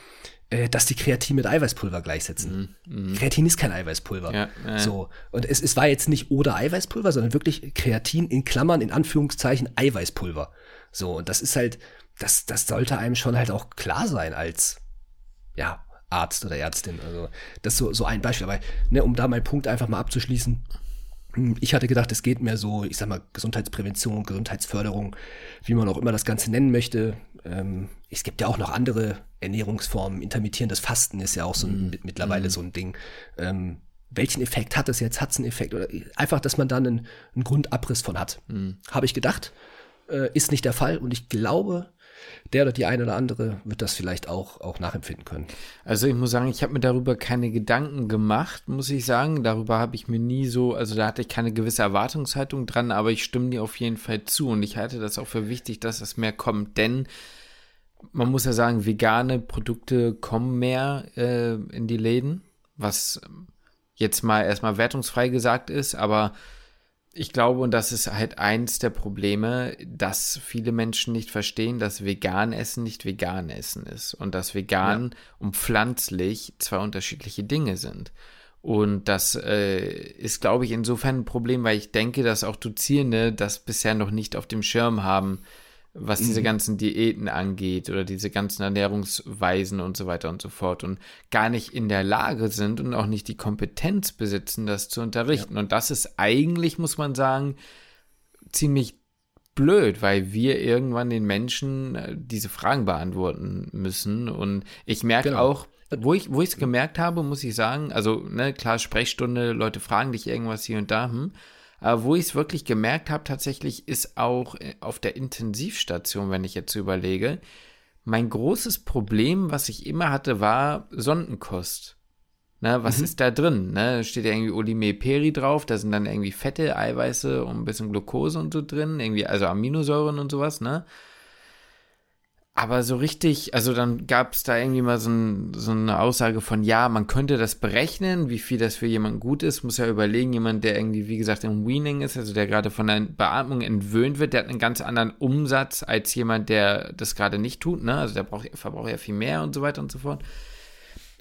äh, dass die Kreatin mit Eiweißpulver gleichsetzen. Mm, mm. Kreatin ist kein Eiweißpulver. Ja, ja. So, und es, es war jetzt nicht oder Eiweißpulver, sondern wirklich Kreatin in Klammern, in Anführungszeichen Eiweißpulver. So, und das ist halt, das, das sollte einem schon halt auch klar sein als, ja, Arzt oder Ärztin. Also das ist so, so ein Beispiel. Aber ne, um da meinen Punkt einfach mal abzuschließen, hm, ich hatte gedacht, es geht mehr so, ich sag mal, Gesundheitsprävention, Gesundheitsförderung, wie man auch immer das Ganze nennen möchte. Ähm, es gibt ja auch noch andere Ernährungsformen. Intermittierendes Fasten ist ja auch so ein, mm. mittlerweile mm. so ein Ding. Ähm, welchen Effekt hat es jetzt? Hat es einen Effekt? Oder einfach, dass man da einen, einen Grundabriss von hat. Mm. Habe ich gedacht. Äh, ist nicht der Fall. Und ich glaube, der oder die eine oder andere wird das vielleicht auch, auch nachempfinden können. Also ich muss sagen, ich habe mir darüber keine Gedanken gemacht, muss ich sagen. Darüber habe ich mir nie so, also da hatte ich keine gewisse Erwartungshaltung dran, aber ich stimme dir auf jeden Fall zu und ich halte das auch für wichtig, dass das mehr kommt, denn man muss ja sagen, vegane Produkte kommen mehr äh, in die Läden, was jetzt mal erstmal wertungsfrei gesagt ist, aber ich glaube, und das ist halt eins der Probleme, dass viele Menschen nicht verstehen, dass vegan Essen nicht vegan Essen ist und dass vegan ja. und pflanzlich zwei unterschiedliche Dinge sind. Und das äh, ist, glaube ich, insofern ein Problem, weil ich denke, dass auch Dozierende das bisher noch nicht auf dem Schirm haben, was mhm. diese ganzen Diäten angeht oder diese ganzen Ernährungsweisen und so weiter und so fort und gar nicht in der Lage sind und auch nicht die Kompetenz besitzen, das zu unterrichten. Ja. Und das ist eigentlich, muss man sagen, ziemlich blöd, weil wir irgendwann den Menschen äh, diese Fragen beantworten müssen. Und ich merke genau. auch, wo ich wo ich es gemerkt habe, muss ich sagen, also ne, klar Sprechstunde, Leute fragen dich irgendwas hier und da, hm, aber wo ich es wirklich gemerkt habe, tatsächlich ist auch äh, auf der Intensivstation, wenn ich jetzt überlege, mein großes Problem, was ich immer hatte, war Sondenkost. Ne, was mhm. ist da drin? Ne, steht ja irgendwie Olimeperi drauf, da sind dann irgendwie Fette, Eiweiße und ein bisschen Glucose und so drin, irgendwie, also Aminosäuren und sowas, ne? Aber so richtig, also dann gab es da irgendwie mal so, ein, so, eine Aussage von, ja, man könnte das berechnen, wie viel das für jemanden gut ist. Muss ja überlegen, jemand, der irgendwie, wie gesagt, im Weaning ist, also der gerade von der Beatmung entwöhnt wird, der hat einen ganz anderen Umsatz als jemand, der das gerade nicht tut. Ne? Also der braucht, verbraucht ja viel mehr und so weiter und so fort.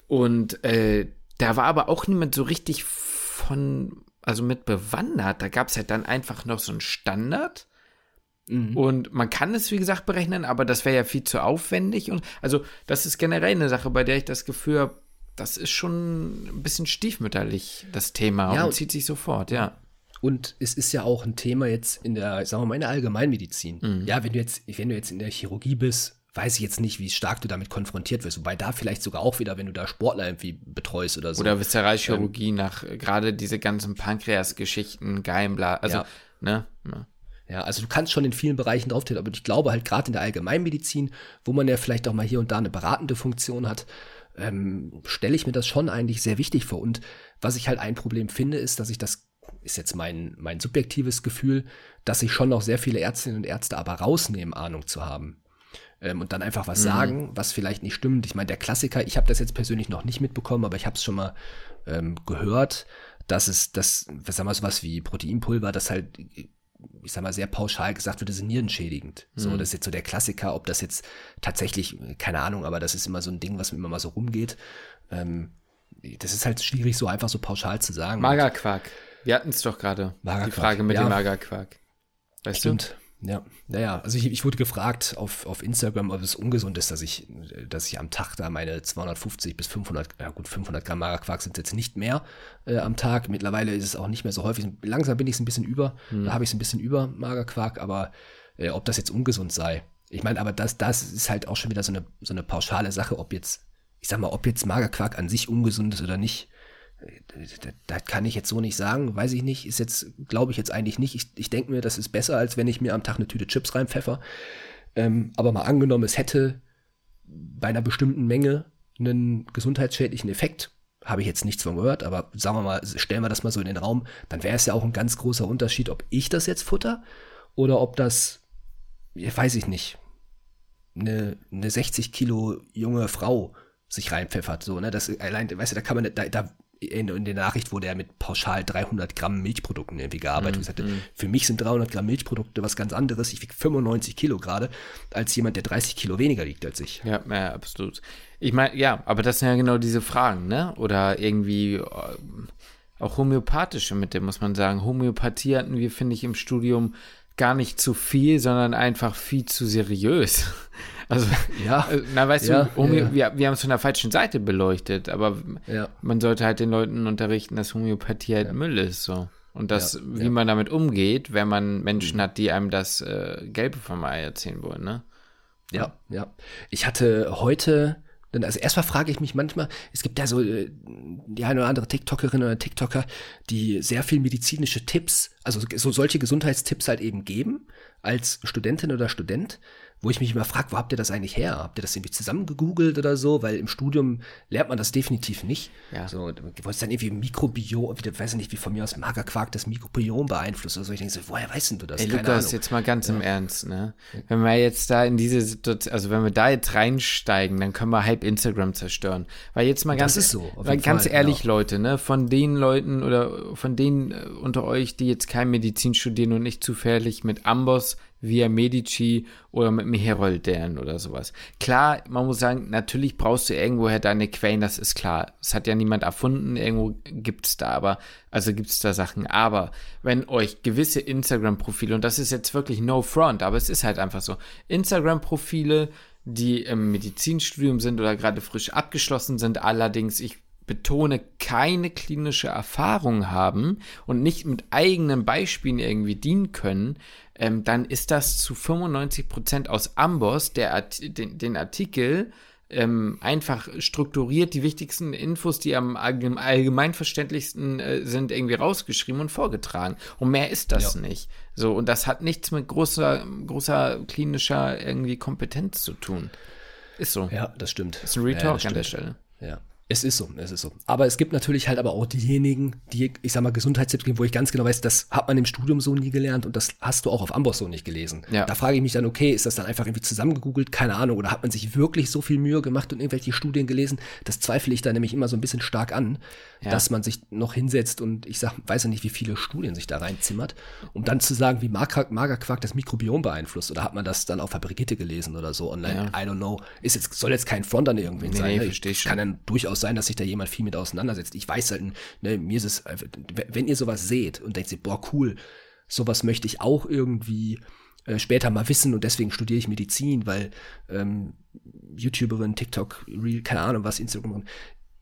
Und äh, da war aber auch niemand so richtig von, also mit bewandert. Da gab es halt dann einfach noch so einen Standard Mhm. Und man kann es, wie gesagt, berechnen, aber das wäre ja viel zu aufwendig. Und also, das ist generell eine Sache, bei der ich das Gefühl habe, das ist schon ein bisschen stiefmütterlich, das Thema, ja, und zieht sich sofort, ja. Und es ist ja auch ein Thema jetzt in der, sagen wir mal, in der Allgemeinmedizin. Mhm. Ja, wenn du jetzt, wenn du jetzt in der Chirurgie bist, weiß ich jetzt nicht, wie stark du damit konfrontiert wirst. Wobei da vielleicht sogar auch wieder, wenn du da Sportler irgendwie betreust oder so. Oder Viszeralchirurgie ähm, nach gerade diese ganzen Pankreas-Geschichten, Geimbla, also, ja. ne? Ja. Ja, also du kannst schon in vielen Bereichen drauftreten, aber ich glaube halt gerade in der Allgemeinmedizin, wo man ja vielleicht auch mal hier und da eine beratende Funktion hat, ähm, stelle ich mir das schon eigentlich sehr wichtig vor. Und was ich halt ein Problem finde, ist, dass ich das, ist jetzt mein, mein subjektives Gefühl, dass sich schon noch sehr viele Ärztinnen und Ärzte aber rausnehmen, Ahnung zu haben. ähm, und dann einfach was mhm. sagen, was vielleicht nicht stimmt. Ich meine, der Klassiker, ich habe das jetzt persönlich noch nicht mitbekommen, aber ich habe es schon mal ähm, gehört, dass es, das, was sagen wir, sowas wie Proteinpulver, das halt ich sag mal, sehr pauschal gesagt wird, das ist nierenschädigend. Mhm. So, das ist jetzt so der Klassiker, ob das jetzt tatsächlich, keine Ahnung, aber das ist immer so ein Ding, was mir immer mal so rumgeht. Ähm, das ist halt schwierig, so einfach so pauschal zu sagen. Magerquark. Wir hatten es doch gerade. Die Frage mit ja. dem Magerquark. Weißt Stimmt. Du? Ja, naja, also ich, ich wurde gefragt auf, auf Instagram, ob es ungesund ist, dass ich, dass ich am Tag da meine 250 bis 500, ja gut, 500 Gramm Magerquark sind jetzt nicht mehr äh, am Tag. Mittlerweile ist es auch nicht mehr so häufig. Langsam bin ich es ein bisschen über, hm. da habe ich es ein bisschen über Magerquark, aber äh, ob das jetzt ungesund sei. Ich meine, aber das, das ist halt auch schon wieder so eine, so eine pauschale Sache, ob jetzt, ich sag mal, ob jetzt Magerquark an sich ungesund ist oder nicht das kann ich jetzt so nicht sagen, weiß ich nicht, ist jetzt, glaube ich jetzt eigentlich nicht. Ich, ich denke mir, das ist besser, als wenn ich mir am Tag eine Tüte Chips reinpfeffer. Ähm, aber mal angenommen, es hätte bei einer bestimmten Menge einen gesundheitsschädlichen Effekt, habe ich jetzt nichts von gehört, aber sagen wir mal, stellen wir das mal so in den Raum, dann wäre es ja auch ein ganz großer Unterschied, ob ich das jetzt futter oder ob das, weiß ich nicht, eine, eine 60 Kilo junge Frau sich reinpfeffert, so, ne, das allein, weißt du, da kann man, da, da in, in der Nachricht wurde er mit pauschal 300 Gramm Milchprodukten irgendwie gearbeitet. Mm, sagte, mm. Für mich sind 300 Gramm Milchprodukte was ganz anderes. Ich wiege 95 Kilo gerade, als jemand, der 30 Kilo weniger wiegt als ich. Ja, ja absolut. Ich meine, ja, aber das sind ja genau diese Fragen, ne? Oder irgendwie äh, auch homöopathische Mittel, muss man sagen. Homöopathie hatten wir, finde ich, im Studium gar nicht zu viel, sondern einfach viel zu seriös. Also, ja, äh, na, weißt ja, du, Homö ja. wir, wir haben es von der falschen Seite beleuchtet, aber man sollte halt den Leuten unterrichten, dass Homöopathie halt Müll ist, so. Und das, wie man damit umgeht, wenn man Menschen mhm. hat, die einem das äh, Gelbe vom Ei erzählen wollen, ne? Ja, ja. Ich hatte heute, also erstmal frage ich mich manchmal, es gibt ja so äh, die eine oder andere TikTokerin oder TikToker, die sehr viel medizinische Tipps, also so solche Gesundheitstipps halt eben geben als Studentin oder Student wo ich mich immer frage, wo habt ihr das eigentlich her? Habt ihr das irgendwie zusammen gegoogelt oder so? Weil im Studium lernt man das definitiv nicht. Ja. So, du wolltest dann irgendwie Mikrobiom, ich weiß nicht, wie von mir aus Magerquark das Mikrobiom beeinflusst oder so. Ich denke so, woher weißt du das? Ey, Keine Lukas, Ahnung. jetzt mal ganz ja. im Ernst, ne? Wenn wir jetzt da in diese Situation, also wenn wir da jetzt reinsteigen, dann können wir halb Instagram zerstören. Weil jetzt mal ganz, so, weil ganz Fall, ehrlich, genau. Leute, ne, von den Leuten oder von denen äh, unter euch, die jetzt kein Medizin studieren und nicht zufällig mit Amboss via Medici oder mit dem Heroldern oder sowas. Klar, man muss sagen, natürlich brauchst du irgendwoher deine Quellen, das ist klar. Das hat ja niemand erfunden, irgendwo gibt's da aber, also gibt's da Sachen. Aber wenn euch gewisse Instagram-Profile, und das ist jetzt wirklich no front, aber es ist halt einfach so, Instagram-Profile, die im Medizinstudium sind oder gerade frisch abgeschlossen sind, allerdings, ich betone, keine klinische Erfahrung haben und nicht mit eigenen Beispielen irgendwie dienen können, ähm, dann ist das zu 95 Prozent aus Amboss, der den, den Artikel ähm, einfach strukturiert, die wichtigsten Infos, die am allgemeinverständlichsten äh, sind, irgendwie rausgeschrieben und vorgetragen. Und mehr ist das ja. nicht. So, und das hat nichts mit großer, großer klinischer irgendwie Kompetenz zu tun. Ist so. Ja, das stimmt. Das ist ein Retalk ja, an der Stelle. Ja. Es ist so, es ist so. Aber es gibt natürlich halt aber auch diejenigen, die, ich sag mal, Gesundheitstipps geben, wo ich ganz genau weiß, das hat man im Studium so nie gelernt und das hast du auch auf Amboss so nicht gelesen. Ja. Da frage ich mich dann, okay, ist das dann einfach irgendwie zusammengegoogelt? Keine Ahnung. Oder hat man sich wirklich so viel Mühe gemacht und irgendwelche Studien gelesen? Das zweifle ich da nämlich immer so ein bisschen stark an, ja. dass man sich noch hinsetzt und ich sag, weiß ja nicht, wie viele Studien sich da reinzimmert, um dann zu sagen, wie Magerquark das Mikrobiom beeinflusst. Oder hat man das dann auf der Brigitte gelesen oder so online? Ja. I don't know. Ist jetzt, soll jetzt kein Front an irgendwen nee, sein. Nee, ne? Kann dann durchaus sein, dass sich da jemand viel mit auseinandersetzt. Ich weiß halt, ne, mir ist es, wenn ihr sowas seht und denkt, boah, cool, sowas möchte ich auch irgendwie äh, später mal wissen und deswegen studiere ich Medizin, weil ähm, YouTuberin, TikTok, Real, keine Ahnung was, Instagram,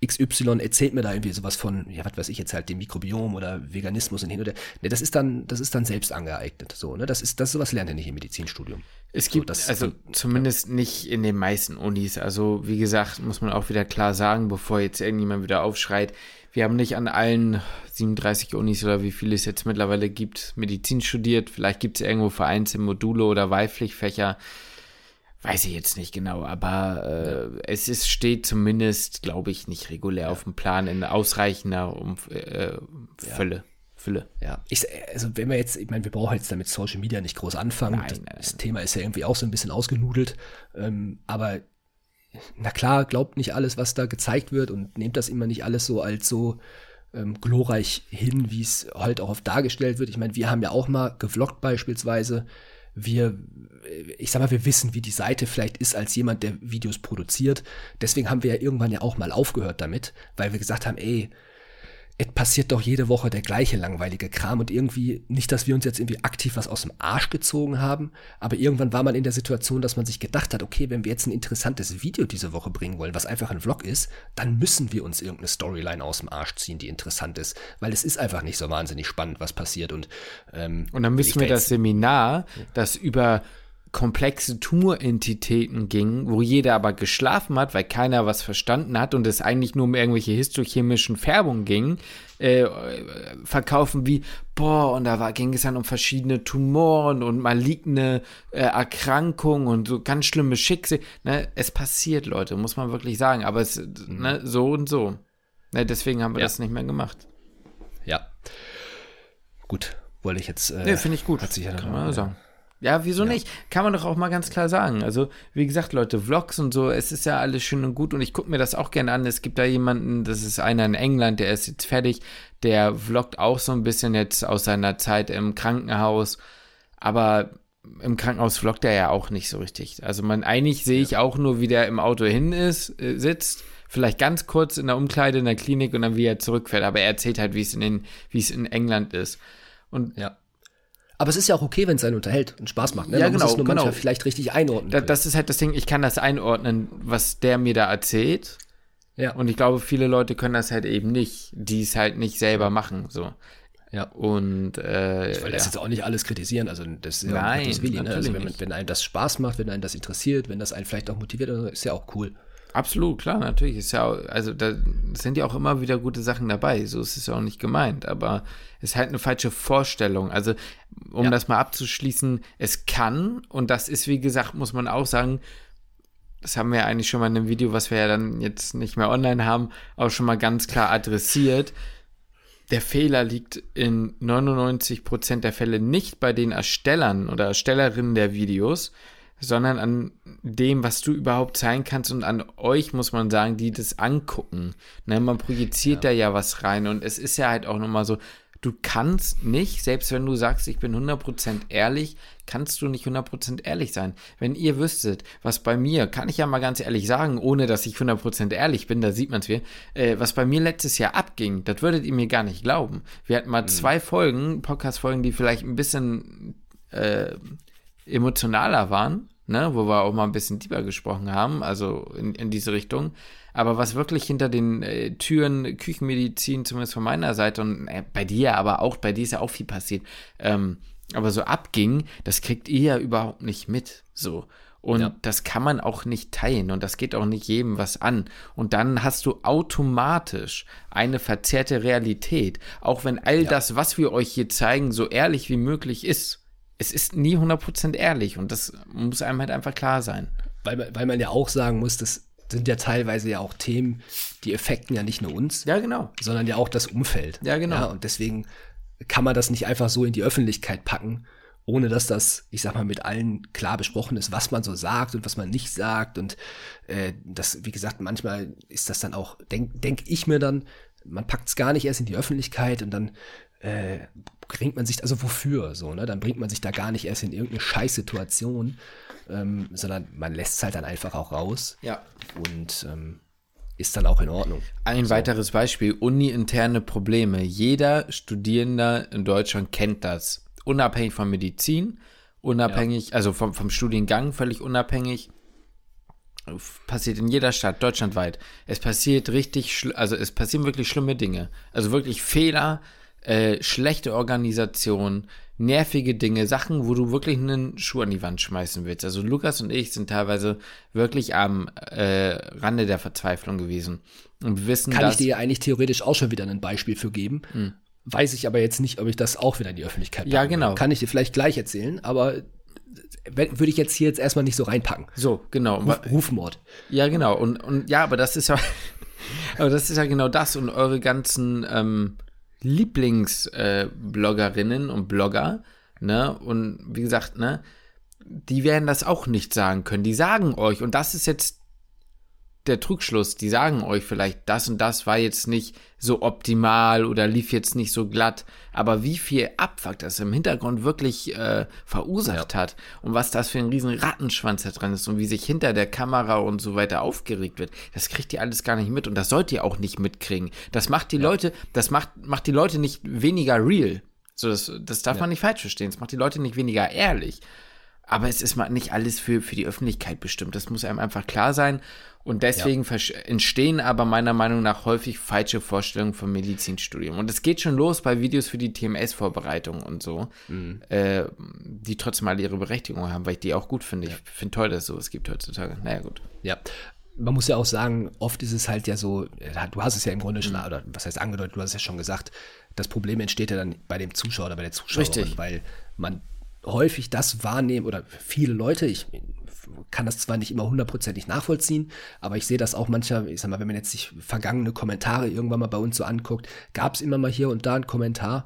XY erzählt mir da irgendwie sowas von, ja, was weiß ich jetzt halt, dem Mikrobiom oder Veganismus und hin oder, ne, das ist dann, das ist dann selbst angeeignet, so, ne, das ist, das sowas lernt ihr nicht im Medizinstudium. Es gibt, so, also von, zumindest ja. nicht in den meisten Unis, also wie gesagt, muss man auch wieder klar sagen, bevor jetzt irgendjemand wieder aufschreit, wir haben nicht an allen 37 Unis oder wie viele es jetzt mittlerweile gibt, Medizin studiert, vielleicht gibt es irgendwo vereinzelte Module oder Wahlpflichtfächer, Weiß ich jetzt nicht genau, aber äh, ja. es ist, steht zumindest, glaube ich, nicht regulär ja. auf dem Plan in ausreichender um, äh, Fülle. Fülle. Ja, ich, also wenn wir jetzt, ich meine, wir brauchen jetzt damit Social Media nicht groß anfangen. Nein, das, nein, das Thema ist ja irgendwie auch so ein bisschen ausgenudelt. Ähm, aber na klar, glaubt nicht alles, was da gezeigt wird und nehmt das immer nicht alles so als so ähm, glorreich hin, wie es halt auch oft dargestellt wird. Ich meine, wir haben ja auch mal gevloggt beispielsweise. Wir, äh, ich sag mal, wir wissen, wie die Seite vielleicht ist als jemand, der Videos produziert. Deswegen haben wir ja irgendwann ja auch mal aufgehört damit, weil wir gesagt haben, ey, es passiert doch jede Woche der gleiche langweilige Kram und irgendwie nicht, dass wir uns jetzt irgendwie aktiv was aus dem Arsch gezogen haben, aber irgendwann war man in der Situation, dass man sich gedacht hat, okay, wenn wir jetzt ein interessantes Video diese Woche bringen wollen, was einfach ein Vlog ist, dann müssen wir uns irgendeine Storyline aus dem Arsch ziehen, die interessant ist, weil es ist einfach nicht so wahnsinnig spannend, was passiert und ähm, und dann müssen wir da das Seminar, das über komplexe Tumorentitäten ging, wo jeder aber geschlafen hat, weil keiner was verstanden hat und es eigentlich nur um irgendwelche histochemischen Färbungen ging, äh, verkaufen wie, boah, und da war, ging es dann um verschiedene Tumoren und maligne äh, Erkrankungen und so ganz schlimme Schicksale. Ne? Es passiert, Leute, muss man wirklich sagen, aber es, mhm. ne, so und so. Ne, deswegen haben wir ja. das nicht mehr gemacht. Ja. Gut, wollte ich jetzt. Äh, ne, finde ich gut. Hat sich ja Kann man sagen. Ja, wieso ja. nicht? Kann man doch auch mal ganz klar sagen. Also, wie gesagt, Leute, Vlogs und so, es ist ja alles schön und gut und ich gucke mir das auch gerne an. Es gibt da jemanden, das ist einer in England, der ist jetzt fertig, der vloggt auch so ein bisschen jetzt aus seiner Zeit im Krankenhaus, aber im Krankenhaus vloggt er ja auch nicht so richtig. Also, man, eigentlich sehe ich auch nur, wie der im Auto hin ist, äh, sitzt vielleicht ganz kurz in der Umkleide in der Klinik und dann wie er zurückfährt. Aber er erzählt halt, wie es in, wie es in England ist. Und ja. Aber es ist ja auch okay, wenn es einen unterhält und Spaß macht. Ne? Ja, Man genau. Muss es nur genau. manchmal vielleicht richtig einordnen. Da, das ist halt das Ding, ich kann das einordnen, was der mir da erzählt. Ja. Und ich glaube, viele Leute können das halt eben nicht, die es halt nicht selber machen. So. Ja. Und äh, ich will das ja. jetzt auch nicht alles kritisieren. Also das ist ja Nein, das Willi, ne? Also wenn, wenn einem das Spaß macht, wenn einem das interessiert, wenn das einen vielleicht auch motiviert, ist ja auch cool. Absolut, klar, natürlich. Ist ja, also da sind ja auch immer wieder gute Sachen dabei. So ist es ja auch nicht gemeint. Aber es ist halt eine falsche Vorstellung. Also, um ja. das mal abzuschließen, es kann, und das ist, wie gesagt, muss man auch sagen, das haben wir eigentlich schon mal in einem Video, was wir ja dann jetzt nicht mehr online haben, auch schon mal ganz klar adressiert. Der Fehler liegt in 99% der Fälle nicht bei den Erstellern oder Erstellerinnen der Videos, sondern an dem, was du überhaupt sein kannst und an euch, muss man sagen, die das angucken. Ne, man projiziert ja. da ja was rein und es ist ja halt auch nochmal so, du kannst nicht, selbst wenn du sagst, ich bin 100% ehrlich, kannst du nicht 100% ehrlich sein. Wenn ihr wüsstet, was bei mir, kann ich ja mal ganz ehrlich sagen, ohne dass ich 100% ehrlich bin, da sieht man es mir, äh, was bei mir letztes Jahr abging, das würdet ihr mir gar nicht glauben. Wir hatten mal mhm. zwei Folgen, Podcast-Folgen, die vielleicht ein bisschen äh, emotionaler waren, ne, wo wir auch mal ein bisschen tiefer gesprochen haben, also in, in diese Richtung. Aber was wirklich hinter den äh, Türen Küchenmedizin, zumindest von meiner Seite und äh, bei dir, aber auch bei dir ist ja auch viel passiert, ähm, aber so abging, das kriegt ihr ja überhaupt nicht mit. So. Und ja. das kann man auch nicht teilen und das geht auch nicht jedem was an. Und dann hast du automatisch eine verzerrte Realität, auch wenn all ja. das, was wir euch hier zeigen, so ehrlich wie möglich ist es ist nie 100% ehrlich und das muss einem halt einfach klar sein. Weil, weil man ja auch sagen muss, das sind ja teilweise ja auch Themen, die effekten ja nicht nur uns. Ja, genau. Sondern ja auch das Umfeld. Ja, genau. Ja, und deswegen kann man das nicht einfach so in die Öffentlichkeit packen, ohne dass das, ich sag mal, mit allen klar besprochen ist, was man so sagt und was man nicht sagt. Und äh, das, wie gesagt, manchmal ist das dann auch, denke denk ich mir dann, man packt es gar nicht erst in die Öffentlichkeit und dann äh, bringt man sich, also wofür so, ne? Dann bringt man sich da gar nicht erst in irgendeine Scheißsituation, ähm, sondern man lässt es halt dann einfach auch raus. Ja. Und ähm, ist dann auch in Ordnung. Ein so. weiteres Beispiel, uni-interne Probleme. Jeder Studierende in Deutschland kennt das. Unabhängig von Medizin, unabhängig, ja. also vom, vom Studiengang völlig unabhängig passiert in jeder Stadt, deutschlandweit. Es passiert richtig, also es passieren wirklich schlimme Dinge. Also wirklich Fehler, äh, schlechte Organisation, nervige Dinge, Sachen, wo du wirklich einen Schuh an die Wand schmeißen willst. Also Lukas und ich sind teilweise wirklich am äh, Rande der Verzweiflung gewesen. Und wir wissen, Kann ich dir eigentlich theoretisch auch schon wieder ein Beispiel für geben. Hm. Weiß ich aber jetzt nicht, ob ich das auch wieder in die Öffentlichkeit packe. Ja, genau. Kann ich dir vielleicht gleich erzählen, aber würde ich jetzt hier jetzt erstmal nicht so reinpacken. So, genau. Ruf, Rufmord. Ja, genau. Und, und ja, aber das ist ja, aber das ist ja genau das und eure ganzen ähm, Lieblingsbloggerinnen äh, und Blogger, ne? Und wie gesagt, ne? Die werden das auch nicht sagen können. Die sagen euch, und das ist jetzt der Trugschluss. Die sagen euch vielleicht, das und das war jetzt nicht so optimal oder lief jetzt nicht so glatt. Aber wie viel Abfuck das im Hintergrund wirklich äh, verursacht ja. hat und was das für ein riesen Rattenschwanz da dran ist und wie sich hinter der Kamera und so weiter aufgeregt wird, das kriegt ihr alles gar nicht mit und das sollt ihr auch nicht mitkriegen. Das macht die ja. Leute, das macht, macht die Leute nicht weniger real. So, das, das darf ja. man nicht falsch verstehen. Das macht die Leute nicht weniger ehrlich. Aber es ist mal nicht alles für, für die Öffentlichkeit bestimmt. Das muss einem einfach klar sein. Und deswegen ja. entstehen aber meiner Meinung nach häufig falsche Vorstellungen vom Medizinstudium. Und es geht schon los bei Videos für die TMS-Vorbereitung und so, mhm. äh, die trotzdem alle ihre Berechtigung haben, weil ich die auch gut finde. Ja. Ich finde toll, dass es sowas gibt heutzutage. Naja, gut. Ja. Man muss ja auch sagen, oft ist es halt ja so, du hast es ja im Grunde schon, mhm. oder was heißt angedeutet, du hast es ja schon gesagt, das Problem entsteht ja dann bei dem Zuschauer oder bei der Zuschauerin, Richtig. weil man häufig das wahrnehmen oder viele Leute, ich kann das zwar nicht immer hundertprozentig nachvollziehen, aber ich sehe das auch mancher, ich sag mal, wenn man jetzt sich vergangene Kommentare irgendwann mal bei uns so anguckt, gab es immer mal hier und da einen Kommentar,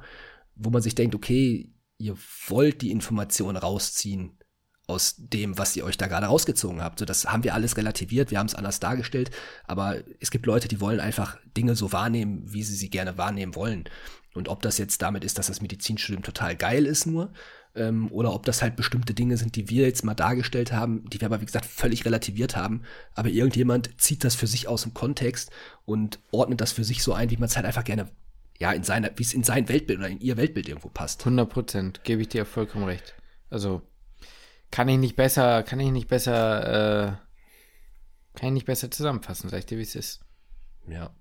wo man sich denkt, okay, ihr wollt die Information rausziehen aus dem, was ihr euch da gerade rausgezogen habt. So, das haben wir alles relativiert, wir haben es anders dargestellt, aber es gibt Leute, die wollen einfach Dinge so wahrnehmen, wie sie sie gerne wahrnehmen wollen. Und ob das jetzt damit ist, dass das Medizinstudium total geil ist nur, ähm, oder ob das halt bestimmte Dinge sind, die wir jetzt mal dargestellt haben, die wir aber wie gesagt völlig relativiert haben, aber irgendjemand zieht das für sich aus dem Kontext und ordnet das für sich so ein, wie man es halt einfach gerne, ja, in seiner, wie es in sein Weltbild oder in ihr Weltbild irgendwo passt. 100 Prozent, gebe ich dir vollkommen recht. Also kann ich nicht besser, kann ich nicht besser, äh, kann ich nicht besser zusammenfassen, sag ich dir, wie es ist. Ja.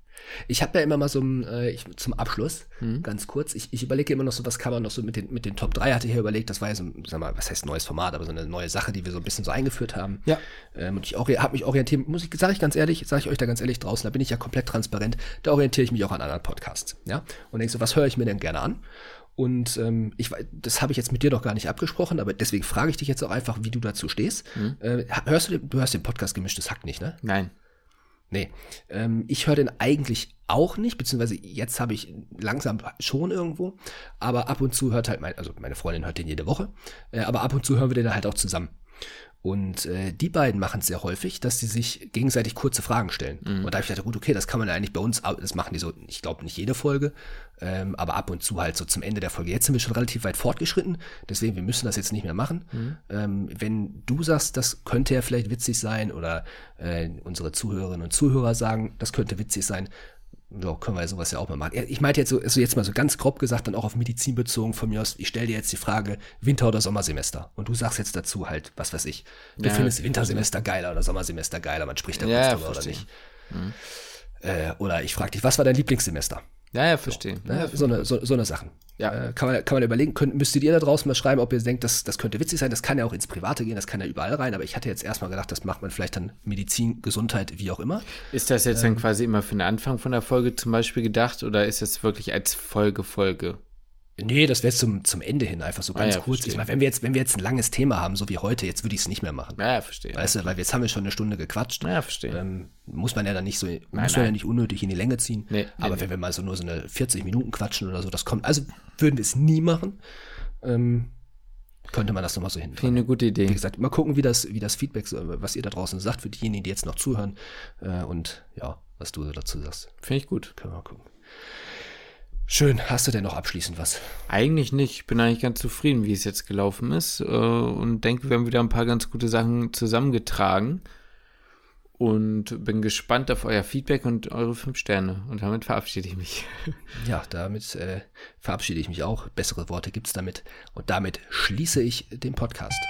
Ich habe ja immer mal so äh, ich, zum Abschluss, mhm. ganz kurz, ich, ich überlege immer noch so, was kann man noch so mit den, mit den Top 3 hatte ich hier überlegt, das war ja so, sag mal, was heißt neues Format, aber so eine neue Sache, die wir so ein bisschen so eingeführt haben. Ja. Ähm, und ich habe mich orientiert, muss ich, sage ich ganz ehrlich, sage ich euch da ganz ehrlich draußen, da bin ich ja komplett transparent, da orientiere ich mich auch an anderen Podcasts, ja. Und denke so, was höre ich mir denn gerne an? Und ähm, ich, das habe ich jetzt mit dir doch gar nicht abgesprochen, aber deswegen frage ich dich jetzt auch einfach, wie du dazu stehst. Mhm. Äh, hörst du, den, du hörst den Podcast Gemischtes Hack nicht, ne? Nein. Nee. Ähm, ich höre den eigentlich auch nicht, beziehungsweise jetzt habe ich langsam schon irgendwo, aber ab und zu hört halt mein, also meine Freundin hört den jede Woche, äh, aber ab und zu hören wir den halt auch zusammen. Und äh, die beiden machen es sehr häufig, dass sie sich gegenseitig kurze Fragen stellen. Mhm. Und da habe ich gedacht, gut, okay, das kann man ja eigentlich bei uns, das machen die so, ich glaube nicht jede Folge, ähm, aber ab und zu halt so zum Ende der Folge. Jetzt sind wir schon relativ weit fortgeschritten, deswegen wir müssen das jetzt nicht mehr machen. Mhm. Ähm, wenn du sagst, das könnte ja vielleicht witzig sein oder äh, unsere Zuhörerinnen und Zuhörer sagen, das könnte witzig sein, ja, können wir sowas ja auch mal machen. Ich meinte jetzt so, also jetzt mal so ganz grob gesagt, dann auch auf Medizin bezogen von mir aus, ich stelle dir jetzt die Frage, Winter- oder Sommersemester. Und du sagst jetzt dazu halt, was weiß ich, du ja, findest Wintersemester geiler oder Sommersemester geiler, man spricht da ja, kurz drüber oder nicht. Mhm. Äh, oder ich frage dich, was war dein Lieblingssemester? Ja, ja, verstehe. So, ne? so, eine, so, so eine Sachen. Ja. Äh, kann, man, kann man überlegen, könnt, müsstet ihr da draußen mal schreiben, ob ihr denkt, das, das könnte witzig sein. Das kann ja auch ins Private gehen, das kann ja überall rein. Aber ich hatte jetzt erstmal gedacht, das macht man vielleicht dann Medizin, Gesundheit, wie auch immer. Ist das jetzt ähm, dann quasi immer für den Anfang von der Folge zum Beispiel gedacht oder ist das wirklich als Folge Folge? Nee, das wäre zum, zum Ende hin einfach so ah ganz ah, ja, kurz. Ich meine, wenn wir jetzt, wenn wir jetzt ein langes Thema haben, so wie heute, jetzt würde ich es nicht mehr machen. Ja, verstehe. Weißt du, weil jetzt haben wir schon eine Stunde gequatscht. Ja, verstehe. Ähm, muss man ja dann nicht so, nein, muss man ja nicht unnötig in die Länge ziehen. Nee, Aber nee, wenn nee. wir mal so nur so eine 40 Minuten quatschen oder so, das kommt, also würden wir es nie machen. Ähm, könnte man das nochmal so hin. Finde eine gute Idee. Wie gesagt, mal gucken, wie das, wie das Feedback, was ihr da draußen sagt, für diejenigen, die jetzt noch zuhören. Äh, und ja, was du dazu sagst. Finde ich gut. Können wir mal gucken. Schön. Hast du denn noch abschließend was? Eigentlich nicht. Ich bin eigentlich ganz zufrieden, wie es jetzt gelaufen ist. Äh, und denke, wir haben wieder ein paar ganz gute Sachen zusammengetragen. Und bin gespannt auf euer Feedback und eure fünf Sterne. Und damit verabschiede ich mich. Ja, damit äh, verabschiede ich mich auch. Bessere Worte gibt es damit. Und damit schließe ich den Podcast.